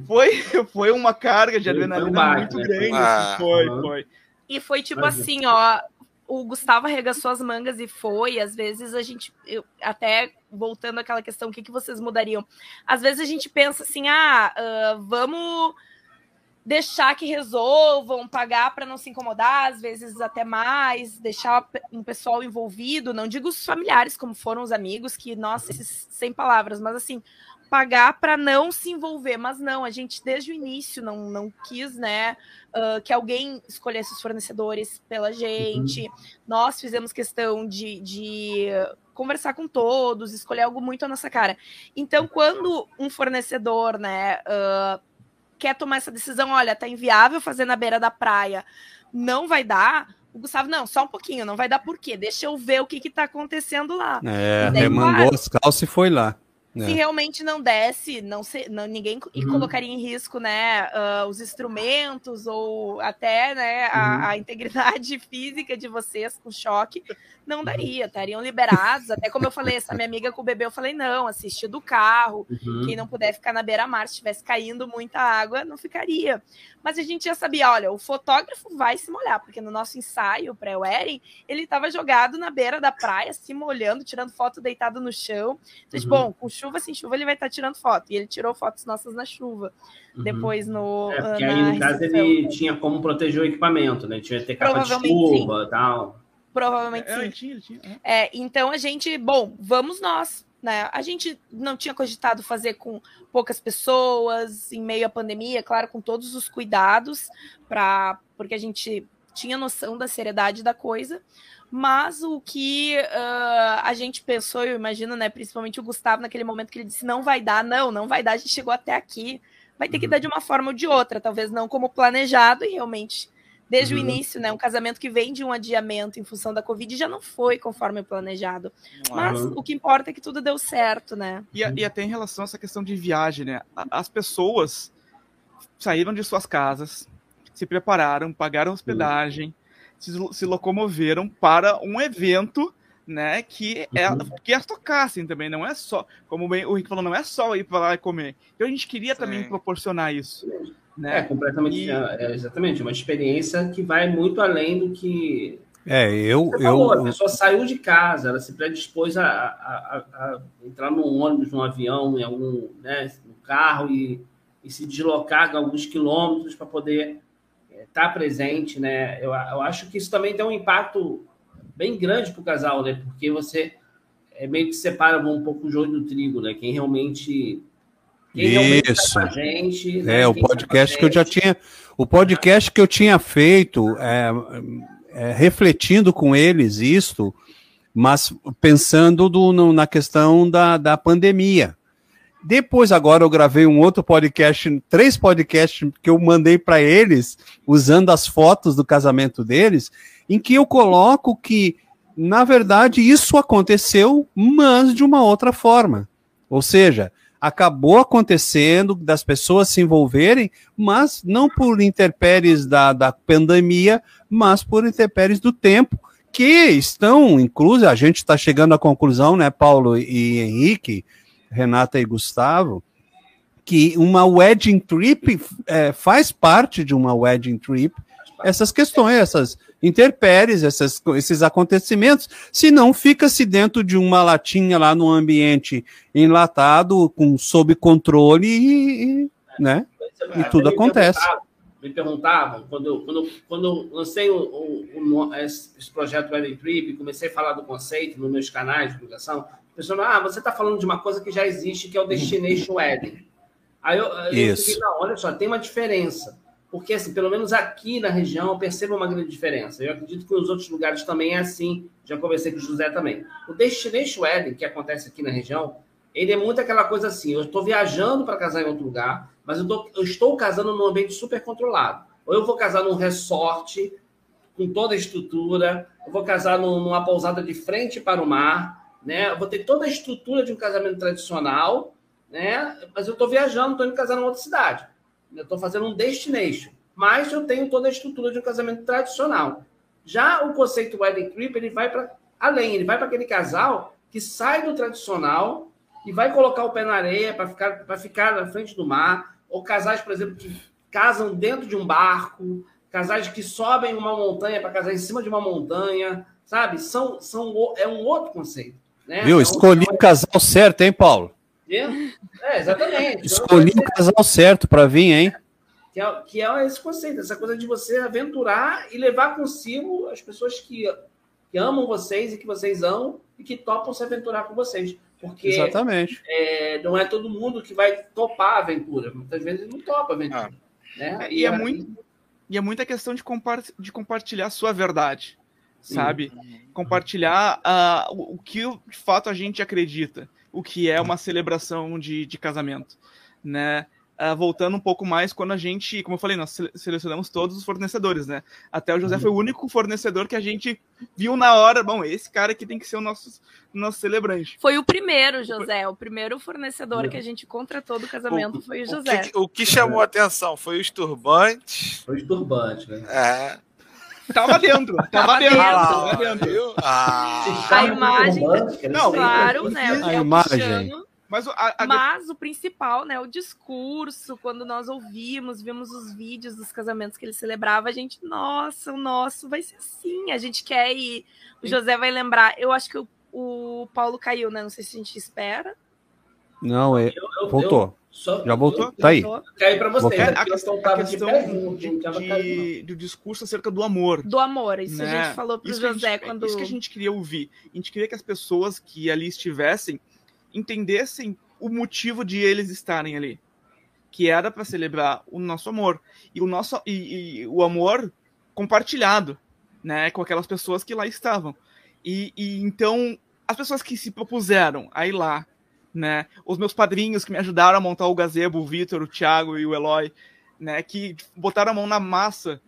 Foi, [laughs] foi uma carga de adrenalina muito né? grande. Ah, assim, foi, uhum. foi. E foi tipo assim, ó. O Gustavo arregaçou as mangas e foi. Às vezes a gente, eu, até voltando àquela questão, o que, que vocês mudariam? Às vezes a gente pensa assim, ah, uh, vamos deixar que resolvam, pagar para não se incomodar, às vezes até mais, deixar um pessoal envolvido, não digo os familiares, como foram os amigos, que, nossa, esses, sem palavras, mas assim, pagar para não se envolver, mas não, a gente desde o início não, não quis, né, uh, que alguém escolhesse os fornecedores pela gente, uhum. nós fizemos questão de, de conversar com todos, escolher algo muito à nossa cara. Então, quando um fornecedor, né, uh, quer tomar essa decisão, olha, tá inviável fazer na beira da praia, não vai dar. O Gustavo, não, só um pouquinho, não vai dar por quê? Deixa eu ver o que que tá acontecendo lá. É, remangou as calças e foi lá. Se é. realmente não desse, não, se, não ninguém uhum. colocaria em risco, né, uh, os instrumentos ou até, né, a, uhum. a, integridade [laughs] física de vocês com choque, não daria, estariam liberados. Até como eu falei, essa minha amiga com o bebê, eu falei, não, assistir do carro, uhum. quem não puder ficar na beira-mar, se estivesse caindo muita água, não ficaria. Mas a gente já sabia, olha, o fotógrafo vai se molhar, porque no nosso ensaio pré-wedding, ele estava jogado na beira da praia, se molhando, tirando foto deitado no chão. Então, uhum. bom, com chuva, sem chuva, ele vai estar tá tirando foto. E ele tirou fotos nossas na chuva. Uhum. Depois no. É, porque aí, no caso, ele tinha como proteger o equipamento, né? Tinha que ter capa de chuva e tal. Provavelmente é, sim. Tinha, tinha. É. é, então a gente, bom, vamos nós. Né? A gente não tinha cogitado fazer com poucas pessoas, em meio à pandemia, claro, com todos os cuidados, para porque a gente tinha noção da seriedade da coisa. Mas o que uh, a gente pensou, eu imagino, né, principalmente o Gustavo, naquele momento que ele disse: não vai dar, não, não vai dar, a gente chegou até aqui. Vai ter que uhum. dar de uma forma ou de outra, talvez não como planejado, e realmente desde uhum. o início, né? Um casamento que vem de um adiamento em função da Covid já não foi conforme planejado. Mas o que importa é que tudo deu certo, né? E, e até em relação a essa questão de viagem, né? As pessoas saíram de suas casas, se prepararam, pagaram hospedagem, uhum. se, se locomoveram para um evento né, que é, uhum. que tocar, assim, também, não é só, como o Rick falou, não é só ir para lá e comer. Então a gente queria Sim. também proporcionar isso. Né? É, completamente. E... É, exatamente, uma experiência que vai muito além do que. É, eu. eu... Falou, a pessoa saiu de casa, ela se predispôs a, a, a, entrar num ônibus, num avião, em algum né, no carro e, e se deslocar alguns quilômetros para poder estar é, tá presente, né? Eu, eu acho que isso também tem um impacto bem grande para o casal, né? Porque você é, meio que separa um pouco o joio do trigo, né? Quem realmente Isso. Gente, né? É, o podcast que eu já tinha. O podcast que eu tinha feito, é, é, refletindo com eles isto, mas pensando do, no, na questão da, da pandemia. Depois, agora, eu gravei um outro podcast, três podcasts que eu mandei para eles, usando as fotos do casamento deles, em que eu coloco que, na verdade, isso aconteceu, mas de uma outra forma. Ou seja, acabou acontecendo das pessoas se envolverem, mas não por interpéries da, da pandemia, mas por interpéries do tempo, que estão, inclusive, a gente está chegando à conclusão, né, Paulo e Henrique, Renata e Gustavo, que uma wedding trip é, faz parte de uma wedding trip essas questões, essas interpéries, essas, esses acontecimentos, se não fica-se dentro de uma latinha lá no ambiente enlatado, com sob controle e, e né? E tudo acontece. Me perguntavam, quando, quando, quando lancei o, o, o, esse projeto Wedding Trip, comecei a falar do conceito nos meus canais de divulgação, pessoal, ah, você está falando de uma coisa que já existe, que é o [laughs] Destination Wedding. Aí eu, eu Isso. não, olha só, tem uma diferença. Porque, assim, pelo menos aqui na região, eu percebo uma grande diferença. Eu acredito que nos outros lugares também é assim. Já conversei com o José também. O Destination Wedding, que acontece aqui na região, ele é muito aquela coisa assim: eu estou viajando para casar em outro lugar, mas eu, tô, eu estou casando num ambiente super controlado. Ou eu vou casar num resort com toda a estrutura, eu vou casar num, numa pousada de frente para o mar, né? Eu vou ter toda a estrutura de um casamento tradicional, né? Mas eu estou viajando, estou indo casar em outra cidade. Eu estou fazendo um destination, mas eu tenho toda a estrutura de um casamento tradicional. Já o conceito wedding trip ele vai para além, ele vai para aquele casal que sai do tradicional e vai colocar o pé na areia para ficar para ficar na frente do mar, ou casais, por exemplo, que casam dentro de um barco, casais que sobem uma montanha para casar em cima de uma montanha, sabe? São, são é um outro conceito. Né? Viu? Escolhi o casal certo, hein, Paulo? É, exatamente. Escolhi o casal certo para vir, hein? Que é, que é esse conceito, essa coisa de você aventurar e levar consigo as pessoas que, que amam vocês e que vocês amam e que topam se aventurar com vocês. Porque Exatamente. É, não é todo mundo que vai topar a aventura. Muitas vezes não topa a aventura. Ah. Né? E, é muito, e é muita questão de, compar de compartilhar a sua verdade sabe? Compartilhar uh, o, o, que de fato a gente acredita, o que é uma celebração de, de casamento, né? Uh, voltando um pouco mais, quando a gente, como eu falei, nós selecionamos todos os fornecedores, né? Até o José foi o único fornecedor que a gente viu na hora, bom, esse cara aqui tem que ser o nosso, nosso celebrante. Foi o primeiro, José, o primeiro fornecedor que a gente contratou do casamento o, foi o José. O que, o que chamou a atenção foi os turbantes. Foi os turbantes, né? É. Tava dentro, tava dentro, tava dentro. Ah, a imagem, não, claro, né? A imagem. Mas, a, a... Mas o principal, né? O discurso, quando nós ouvimos, vimos os vídeos dos casamentos que ele celebrava, a gente, nossa, o nosso vai ser assim. A gente quer ir. O José vai lembrar. Eu acho que o, o Paulo caiu, né? Não sei se a gente espera. Não, é. Eu, eu, voltou. Só, Já voltou? Tá aí. Caiu para você. A, a, questão, a questão de, de, do discurso acerca do amor. Do amor, isso né? a gente falou para o José gente, quando. Isso que a gente queria ouvir. A gente queria que as pessoas que ali estivessem entendessem o motivo de eles estarem ali. Que era para celebrar o nosso amor. E o, nosso, e, e, o amor compartilhado né, com aquelas pessoas que lá estavam. E, e então, as pessoas que se propuseram a ir lá né? Os meus padrinhos que me ajudaram a montar o gazebo, o Vitor, o Thiago e o Eloy, né? Que botaram a mão na massa.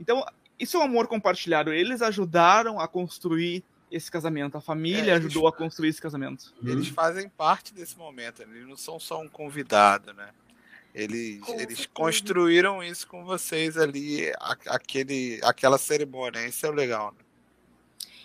Então, isso é um amor compartilhado. Eles ajudaram a construir esse casamento. A família é, ajudou a construir esse casamento. Eles fazem parte desse momento. Né? Eles não são só um convidado, né? Eles, eles construíram isso com vocês ali, aquele, aquela cerimônia. Isso é o legal, né?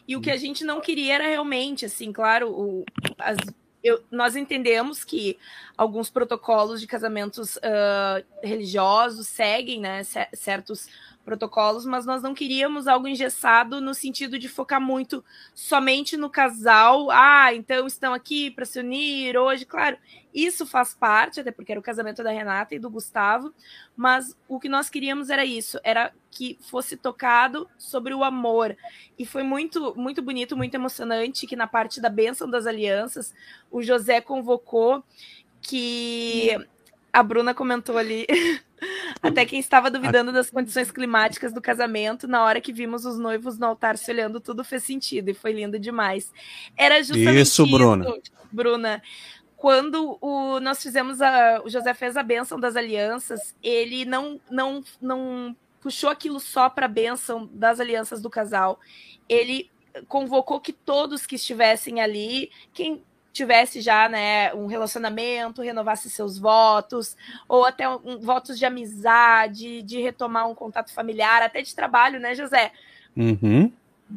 E o que a gente não queria era realmente, assim, claro, o, as eu, nós entendemos que alguns protocolos de casamentos uh, religiosos seguem né, certos protocolos, mas nós não queríamos algo engessado no sentido de focar muito somente no casal. Ah, então estão aqui para se unir hoje. Claro, isso faz parte, até porque era o casamento da Renata e do Gustavo, mas o que nós queríamos era isso, era que fosse tocado sobre o amor. E foi muito, muito bonito, muito emocionante que na parte da bênção das alianças, o José convocou que a Bruna comentou ali. [laughs] Até quem estava duvidando das condições [laughs] climáticas do casamento, na hora que vimos os noivos no altar se olhando, tudo fez sentido e foi lindo demais. Era justamente isso, Bruna. Isso, Bruna. Quando o, nós fizemos a, o José fez a bênção das alianças, ele não não não puxou aquilo só para a bênção das alianças do casal. Ele convocou que todos que estivessem ali, quem tivesse já né, um relacionamento, renovasse seus votos, ou até um, votos de amizade, de retomar um contato familiar, até de trabalho, né, José? Uhum.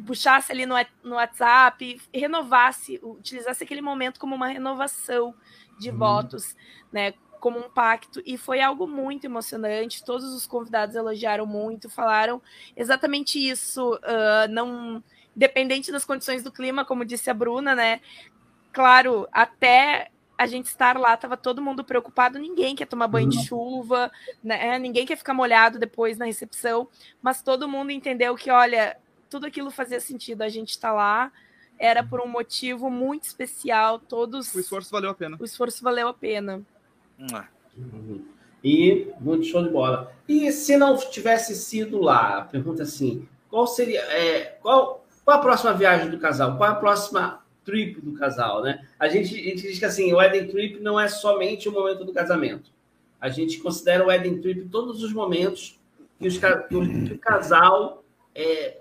Puxasse ali no, no WhatsApp, renovasse, utilizasse aquele momento como uma renovação de uhum. votos, né? Como um pacto, e foi algo muito emocionante. Todos os convidados elogiaram muito, falaram exatamente isso. Uh, não, dependente das condições do clima, como disse a Bruna, né? Claro, até a gente estar lá, tava todo mundo preocupado, ninguém quer tomar banho de uhum. chuva, né? Ninguém quer ficar molhado depois na recepção, mas todo mundo entendeu que, olha, tudo aquilo fazia sentido, a gente está lá, era por um motivo muito especial, todos... O esforço valeu a pena. O esforço valeu a pena. Uhum. E muito show de bola. E se não tivesse sido lá, pergunta assim, qual seria, é, qual, qual a próxima viagem do casal? Qual a próxima trip do casal, né? A gente, a gente diz que assim, o wedding trip não é somente o momento do casamento. A gente considera o wedding trip todos os momentos que, os, que, o, casal é,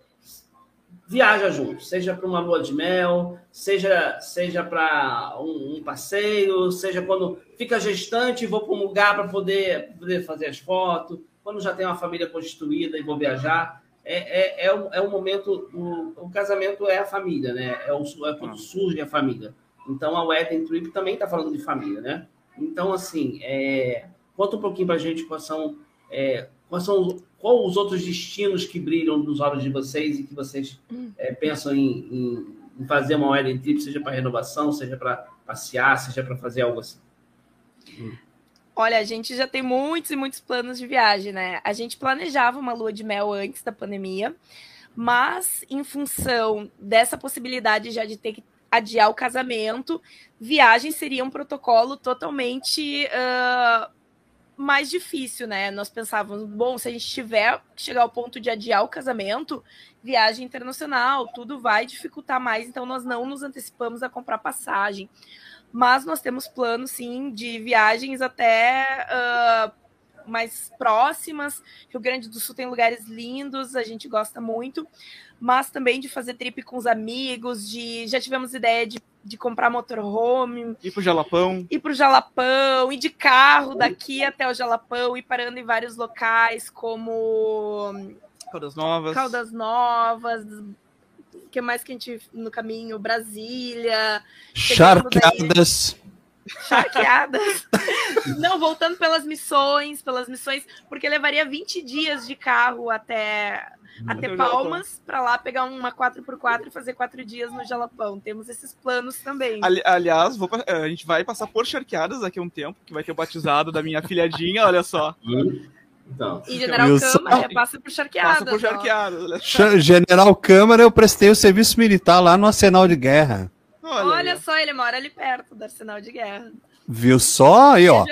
viaja junto, seja para uma lua de mel, seja, seja para um, um, passeio, seja quando fica gestante e vou para um lugar para poder, poder fazer as fotos, quando já tem uma família constituída e vou viajar é, é, é, o, é o momento. O, o casamento é a família, né? É, o, é quando ah. surge a família. Então a wedding trip também está falando de família, né? Então, assim, é, conta um pouquinho para a gente quais são, é, quais são qual os outros destinos que brilham nos olhos de vocês e que vocês é, pensam em, em, em, fazer uma wedding trip, seja para renovação, seja para passear, seja para fazer algo assim. Olha, a gente já tem muitos e muitos planos de viagem, né? A gente planejava uma lua de mel antes da pandemia, mas em função dessa possibilidade já de ter que adiar o casamento, viagem seria um protocolo totalmente uh, mais difícil, né? Nós pensávamos, bom, se a gente tiver chegar ao ponto de adiar o casamento, viagem internacional, tudo vai dificultar mais, então nós não nos antecipamos a comprar passagem mas nós temos planos sim de viagens até uh, mais próximas. Rio Grande do Sul tem lugares lindos, a gente gosta muito, mas também de fazer trip com os amigos, de já tivemos ideia de, de comprar motorhome. Ir pro Jalapão. Ir pro Jalapão, ir de carro daqui até o Jalapão, ir parando em vários locais, como. Caldas Novas. Caldas Novas, que mais que a gente no caminho? Brasília. Charqueadas. Charqueadas. [laughs] Não, voltando pelas missões, pelas missões, porque levaria 20 dias de carro até, até Palmas, para lá pegar uma 4x4 e fazer quatro dias no Jalapão. Temos esses planos também. Ali, aliás, vou, a gente vai passar por Charqueadas daqui a um tempo, que vai ter o batizado da minha filhadinha, olha só. Então, e General Wilson... Câmara passa por charqueadas. Passa por charqueadas. General Câmara, eu prestei o serviço militar lá no Arsenal de Guerra. Olha, Olha só, ele mora ali perto do Arsenal de Guerra. Viu só aí, ó.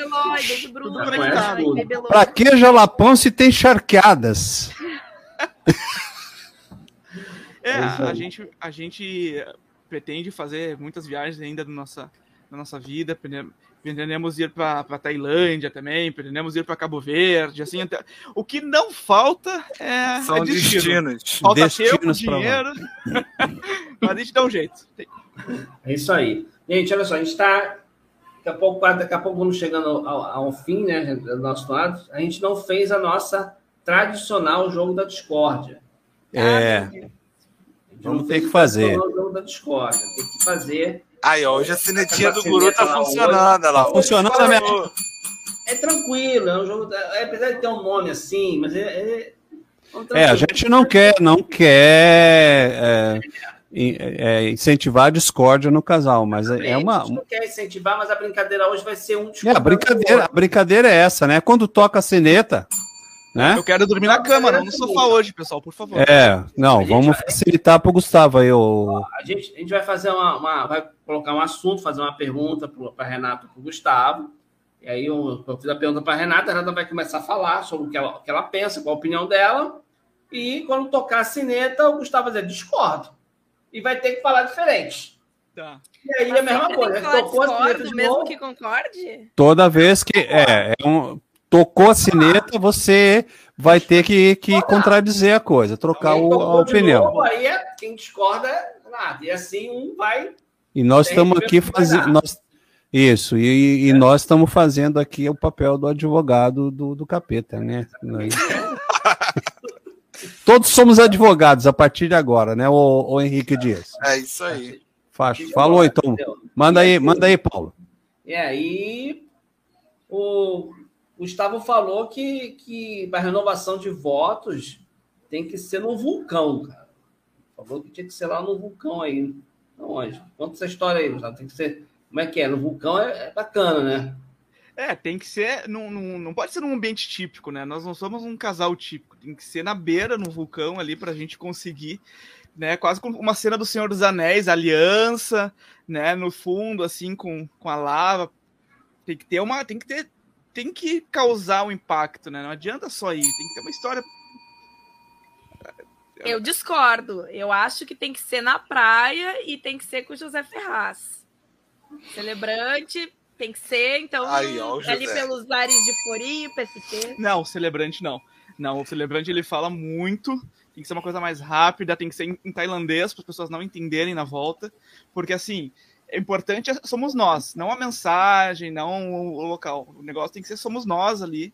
Pra que Jalapão se tem charqueadas? [laughs] é, é a gente, a gente pretende fazer muitas viagens ainda na nossa, na nossa vida pretendemos ir para Tailândia também, pretendemos ir para Cabo Verde, assim, até... o que não falta é, São é destino. destinos. Falta destinos tempo, dinheiro, [laughs] mas a gente dá um jeito. É isso aí. Gente, olha só, a gente está daqui a pouco, daqui a pouco vamos chegando ao, ao fim, né, do nosso lado. A gente não fez a nossa tradicional jogo da discórdia. É. Vamos ter que fazer. O jogo da discórdia. Tem que fazer Aí, ó, hoje a sinetinha do guru tá funcionando. Ela, funcionando a minha... É tranquilo, é um jogo. É, apesar de ter um nome assim, mas é. É, é a gente não quer, não quer é, é, incentivar a discórdia no casal, mas é, é uma. A gente não quer incentivar, mas a brincadeira hoje vai ser um. É, a brincadeira, a brincadeira é essa, né? Quando toca a sineta. Né? Eu quero dormir na cama, não no sofá hoje, pessoal, por favor. É, não, vamos vai... facilitar para o Gustavo aí. O... A, gente, a gente vai fazer uma, uma, Vai colocar um assunto, fazer uma pergunta para Renato e para o Gustavo. E aí eu, eu fiz a pergunta para a Renata, a Renata vai começar a falar sobre o que ela, o que ela pensa, qual a opinião dela. E quando tocar a sineta, o Gustavo vai dizer, discordo. E vai ter que falar diferente. Tá. E aí Mas a mesma coisa. Tocou a sineta de mesmo novo. que concorde? Toda vez que. É, é um, tocou a sineta, você vai ter que, que contradizer a coisa, trocar o, a opinião. Novo, aí é, quem discorda é nada. E assim um vai. E nós estamos aqui fazendo. Nós, isso, e, e é. nós estamos fazendo aqui o papel do advogado do, do capeta, né? [laughs] Todos somos advogados a partir de agora, né, o, o Henrique Dias? É isso aí. Facho. Falou então. Manda aí, manda aí, Paulo. E aí, o Gustavo falou que, que a renovação de votos tem que ser no vulcão, cara. Falou que tinha que ser lá no vulcão aí. Onde? Conta essa história aí, Gustavo. Tem que ser. Como é que é? No vulcão é, é bacana, né? É, tem que ser. Num, num, não pode ser num ambiente típico, né? Nós não somos um casal típico. Tem que ser na beira, no vulcão ali, pra gente conseguir, né? Quase como uma cena do Senhor dos Anéis, aliança, né? No fundo, assim, com, com a lava. Tem que ter uma. Tem que ter. Tem que causar um impacto, né? Não adianta só ir. Tem que ter uma história. Eu discordo. Eu acho que tem que ser na praia e tem que ser com o José Ferraz. Celebrante tem que ser, então, Aí, ó, ali pelos lares de Florinho, PST. Não, o celebrante não. Não, o celebrante ele fala muito, tem que ser uma coisa mais rápida, tem que ser em, em tailandês para as pessoas não entenderem na volta, porque assim, é importante é, somos nós, não a mensagem, não o, local. O negócio tem que ser somos nós ali.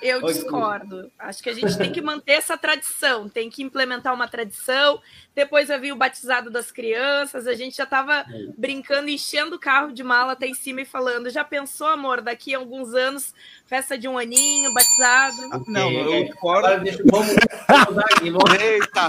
Eu discordo. Acho que a gente tem que manter essa tradição, tem que implementar uma tradição. Depois vai vir o batizado das crianças. A gente já estava é. brincando, enchendo o carro de mala até em cima e falando: já pensou, amor, daqui a alguns anos, festa de um aninho, batizado? Okay. Não, eu discordo. deixa, vamos, [laughs] vamos aqui. Vamos... Eita, a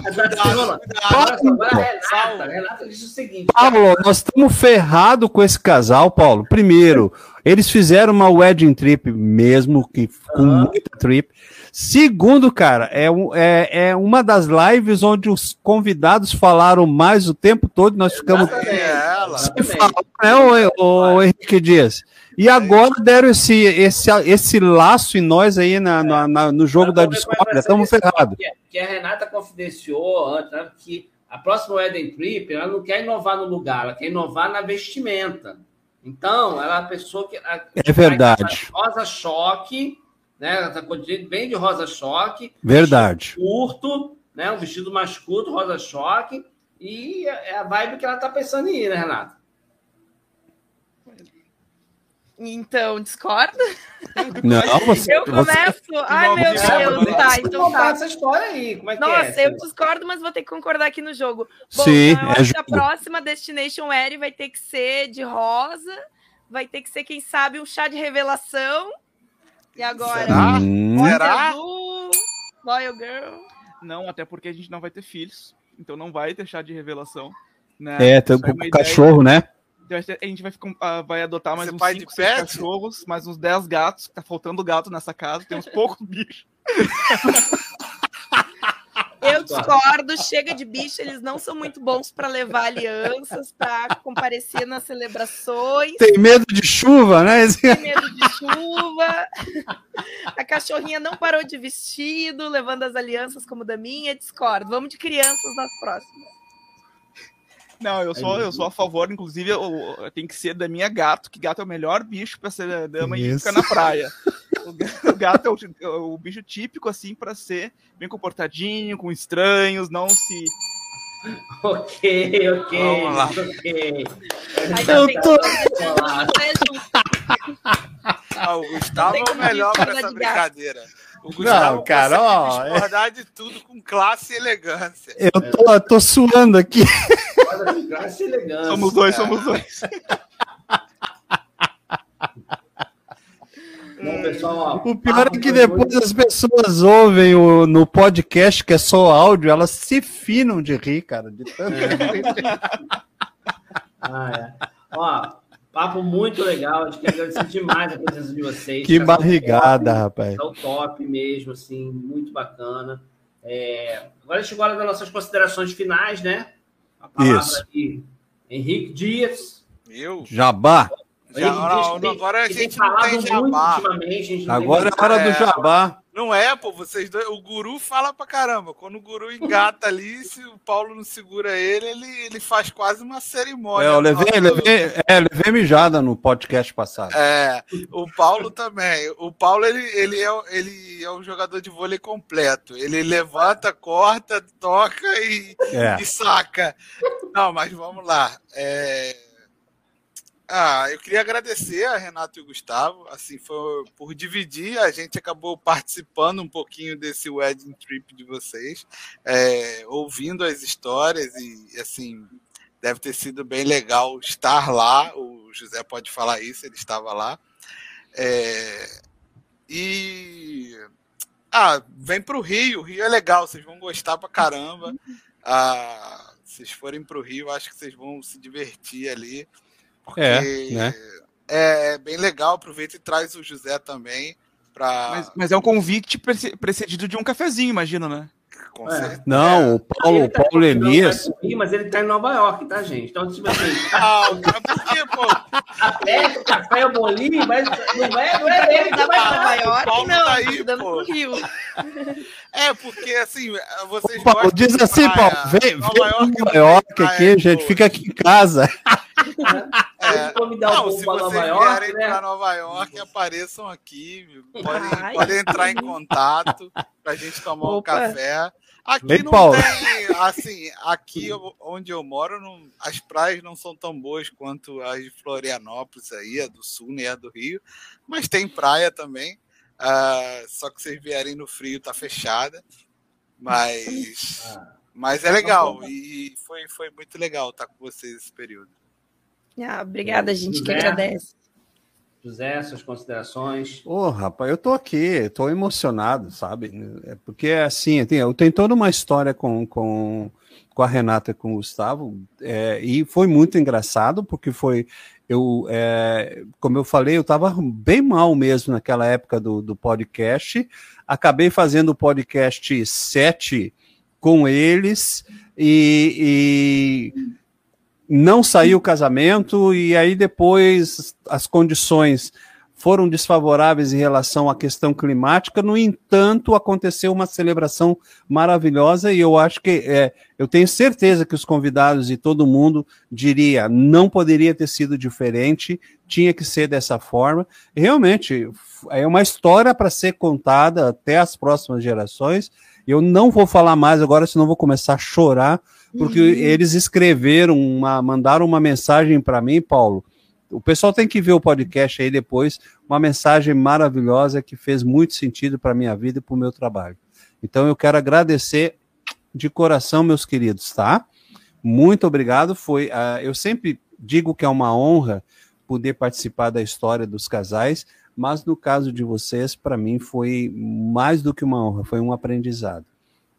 Renata, Renata disse o seguinte: Paulo, nós estamos ferrados com esse casal, Paulo. Primeiro. Eles fizeram uma wedding trip mesmo, que com uhum. muita trip. Segundo, cara, é, é, é uma das lives onde os convidados falaram mais o tempo todo, nós ficamos sem falar, né, o, o Henrique Dias. E agora deram esse, esse, esse laço em nós aí na, na, na no jogo da Discord, estamos ferrados. Que a Renata confidenciou antes, né, que a próxima Wedding Trip, ela não quer inovar no lugar, ela quer inovar na vestimenta. Então, ela é a pessoa que. A, é verdade. Rosa choque, né? Ela tá bem de rosa choque. Verdade. Curto, né? Um vestido mais curto, rosa choque. E é a vibe que ela tá pensando em ir, né, Renata? Então, discorda? Não, você. Eu começo. Você... Ai, meu Deus, tá. Então tá. essa história aí. Como é que Nossa, é? eu discordo, mas vou ter que concordar aqui no jogo. Bom, Sim, eu acho é que a próxima Destination Wear vai ter que ser de rosa. Vai ter que ser, quem sabe, um chá de revelação. E agora? Será? Hum. Será? Azul, Girl. Não, até porque a gente não vai ter filhos. Então não vai ter chá de revelação. Né? É, tem um cachorro, né? Então, a gente vai, ficar, uh, vai adotar mais Você uns 5, 6 cachorros, mais uns 10 gatos. Tá faltando gato nessa casa, tem uns poucos bichos. Eu discordo, chega de bicho, eles não são muito bons para levar alianças, para comparecer nas celebrações. Tem medo de chuva, né? Tem medo de chuva. A cachorrinha não parou de vestido, levando as alianças como da minha, discordo. Vamos de crianças nas próximas. Não, eu sou, eu sou a favor, inclusive, eu, eu, tem que ser da minha gato, que gato é o melhor bicho para ser dama Isso. e ficar na praia. O gato é o, o bicho típico, assim, para ser bem comportadinho, com estranhos, não se. Ok, ok. Vamos lá. ok. Eu tô. Ah, o Gustavo é o melhor para essa brincadeira. O Gustavo não, cara, ó. É discordar de tudo com classe e elegância. Eu tô, eu tô suando aqui. Classe e elegância. Somos dois, cara. somos dois. [laughs] Bom, pessoal, ó, o pior é que depois as pessoas ouvem o, no podcast, que é só áudio, elas se finam de rir, cara. De tanto é. [laughs] ah, é. Ó, Papo muito legal, acho que agradecer demais a presença de vocês. Que barrigada, top, rapaz. Tá o top mesmo, assim, muito bacana. É... Agora chegou a hora das nossas considerações finais, né? A palavra Isso. aqui, Henrique Dias. Eu? Jabá. Já, não, não, agora a gente não tem jabá. Agora é hora do jabá. Não é, pô, vocês dois, o guru fala pra caramba. Quando o guru engata ali, se o Paulo não segura ele, ele, ele faz quase uma cerimônia. É, eu levei, levei, é, levei mijada no podcast passado. É, o Paulo também. O Paulo, ele, ele, é, ele é um jogador de vôlei completo. Ele levanta, corta, toca e, é. e saca. Não, mas vamos lá. É ah, eu queria agradecer a Renato e o Gustavo. Assim, foi por dividir, a gente acabou participando um pouquinho desse wedding trip de vocês, é, ouvindo as histórias e assim deve ter sido bem legal estar lá. O José pode falar isso, ele estava lá. É, e ah, vem para o Rio. O Rio é legal, vocês vão gostar pra caramba. Ah, se vocês forem para o Rio, acho que vocês vão se divertir ali. Porque é, né? é bem legal, aproveita e traz o José também. Pra... Mas, mas é um convite precedido de um cafezinho, imagina, né? É. Não, o Paulo, o tá Paulo Elias. Mas ele tá em Nova York, tá, gente? Então, tipo assim. [laughs] Ah, o cara por quê, pô? A o café, o bolinho, mas não é, não é ele que vai Nova York, Paulo não. Tá aí, tá pô. Rio. É, porque assim, vocês. Paulo, diz assim, praia, Paulo, vem, Nova vem York, Nova York aqui, gente, fica aqui em casa. [laughs] É, não, se vocês vierem né? para Nova York, apareçam aqui, podem, podem entrar em contato para a gente tomar Opa. um café. Aqui Bem, não Paulo. tem, assim, aqui onde eu moro, não, as praias não são tão boas quanto as de Florianópolis aí, a do Sul nem a do Rio, mas tem praia também. Uh, só que vocês vierem no frio, tá fechada. Mas, ah. mas é legal e foi, foi muito legal estar com vocês esse período. Ah, obrigada, gente, José, que agradece. José, suas considerações. Ô, oh, rapaz, eu tô aqui, tô emocionado, sabe? É porque, assim, eu tenho toda uma história com, com, com a Renata e com o Gustavo, é, e foi muito engraçado, porque foi, eu, é, como eu falei, eu estava bem mal mesmo naquela época do, do podcast, acabei fazendo o podcast 7 com eles, e, e não saiu o casamento e aí depois as condições foram desfavoráveis em relação à questão climática. No entanto, aconteceu uma celebração maravilhosa e eu acho que é, eu tenho certeza que os convidados e todo mundo diria não poderia ter sido diferente, tinha que ser dessa forma. realmente é uma história para ser contada até as próximas gerações. Eu não vou falar mais agora, senão vou começar a chorar porque uhum. eles escreveram, uma, mandaram uma mensagem para mim, Paulo. O pessoal tem que ver o podcast aí depois, uma mensagem maravilhosa que fez muito sentido para a minha vida e para o meu trabalho. Então eu quero agradecer de coração, meus queridos, tá? Muito obrigado. Foi, uh, eu sempre digo que é uma honra poder participar da história dos casais, mas no caso de vocês, para mim foi mais do que uma honra, foi um aprendizado.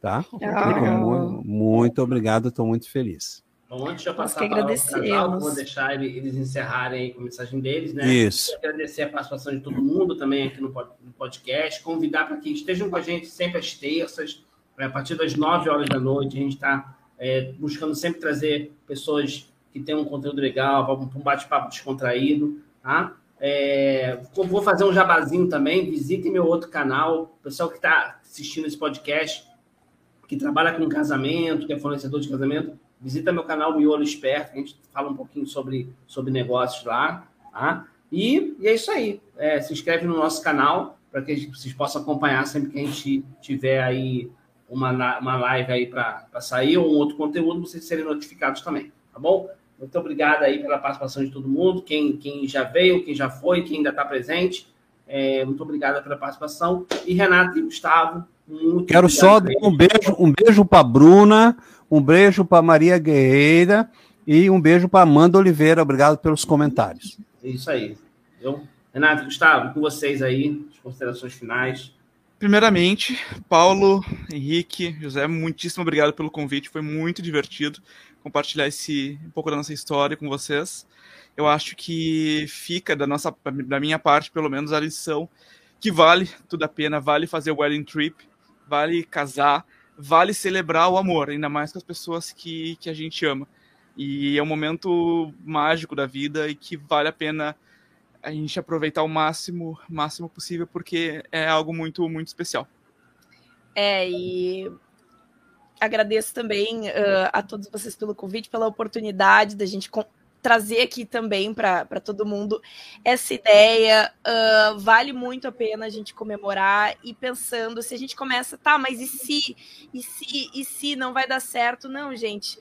Tá? Muito, muito, obrigado, estou muito feliz. Bom, antes de eu passar para o casal, vou deixar eles encerrarem com a mensagem deles, né? Isso. Agradecer a participação de todo mundo também aqui no podcast, convidar para que estejam com a gente sempre às terças, a partir das 9 horas da noite, a gente está é, buscando sempre trazer pessoas que tenham um conteúdo legal, para um bate-papo descontraído, tá? É, vou fazer um jabazinho também, visitem meu outro canal, o pessoal que está assistindo esse podcast, que trabalha com casamento, que é fornecedor de casamento, visita meu canal Miolo Esperto, a gente fala um pouquinho sobre, sobre negócios lá, tá? E, e é isso aí. É, se inscreve no nosso canal para que vocês possam acompanhar sempre que a gente tiver aí uma, uma live aí para sair ou um outro conteúdo, vocês serem notificados também, tá bom? Muito obrigado aí pela participação de todo mundo, quem, quem já veio, quem já foi, quem ainda está presente. É, muito obrigado pela participação. E Renato e Gustavo, muito Quero só dar um beijo, um beijo para Bruna, um beijo para Maria Guerreira e um beijo para Amanda Oliveira. Obrigado pelos comentários. Isso aí. Eu, Renato, Gustavo, com vocês aí, as considerações finais. Primeiramente, Paulo, Henrique, José, muitíssimo obrigado pelo convite. Foi muito divertido compartilhar esse um pouco da nossa história com vocês. Eu acho que fica da nossa, da minha parte, pelo menos, a lição que vale tudo a pena, vale fazer o wedding trip, vale casar, vale celebrar o amor, ainda mais com as pessoas que, que a gente ama. E é um momento mágico da vida e que vale a pena a gente aproveitar o máximo, máximo possível, porque é algo muito, muito especial. É, e agradeço também uh, a todos vocês pelo convite, pela oportunidade da gente trazer aqui também para todo mundo essa ideia. Uh, vale muito a pena a gente comemorar e pensando se a gente começa, tá, mas e se, e se, e se não vai dar certo? Não, gente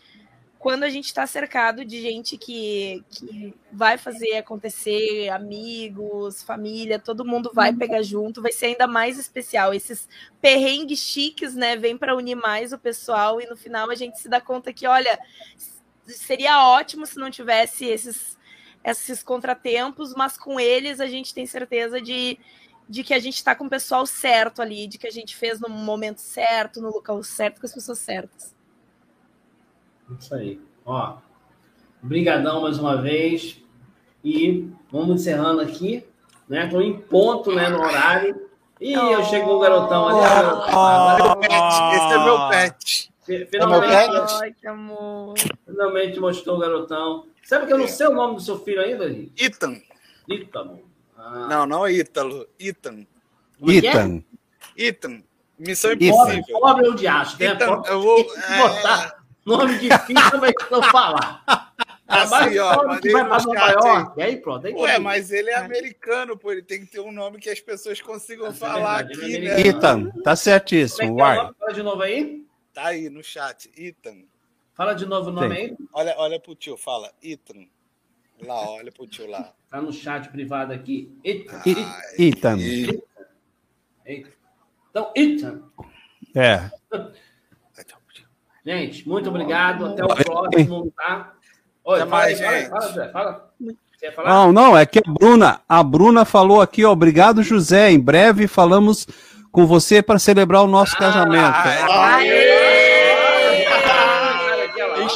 quando a gente está cercado de gente que, que vai fazer acontecer, amigos, família, todo mundo vai pegar junto, vai ser ainda mais especial. Esses perrengues chiques, né, vem para unir mais o pessoal e no final a gente se dá conta que, olha, seria ótimo se não tivesse esses esses contratempos, mas com eles a gente tem certeza de, de que a gente está com o pessoal certo ali, de que a gente fez no momento certo, no local certo, com as pessoas certas. Isso aí. Ó, brigadão mais uma vez. E vamos encerrando aqui, né? Estou em ponto, né, no horário. Ih, oh, eu chegou o garotão ali. Oh, agora... Esse é meu pet. Finalmente, é meu pet. Ai, que amor. Finalmente mostrou o garotão. Sabe que eu não sei o nome do seu filho ainda, gente? Ethan. Ethan. Ah. Não, não é Ítalo. Ethan. É Ethan. Ethan. Missão Impossível. Pobre é o diacho, né? Ethan, eu vou... É... Nome difícil, [laughs] mas não falar. Assim, ó, vai para Nova York. Aí pronto. Aí Ué, mas ele é americano, pô. Ele tem que ter um nome que as pessoas consigam é falar verdade, aqui, né? Ethan, tá certíssimo. Como é que é Fala de novo aí. Tá aí no chat, Ethan. Fala de novo o nome Sim. aí. Olha, olha pro tio, fala Ethan. Lá, olha pro tio lá. Tá no chat privado aqui. Ethan. Ethan. Ethan. Então, Ethan. É. Gente, muito obrigado. Até o próximo, tá? Oi, fala, mais, fala, gente. fala, Zé, fala. Não, não, é que a Bruna, a Bruna falou aqui, ó, obrigado, José. Em breve falamos com você para celebrar o nosso ah, casamento. Aê!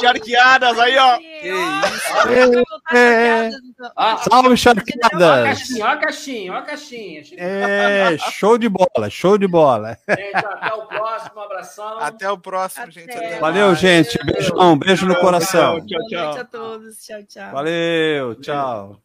Encharqueadas aí, ó. Que isso. É, é. Salve, charqueadas. Ó a caixinha, ó a caixinha, ó a caixinha. É, show de bola, show de bola. Gente, até o próximo, abração. Até o próximo, até. gente. Até Valeu, mais. gente. Beijão, beijo no coração. Tchau, tchau. Boa noite a todos. Tchau, tchau. Valeu, tchau.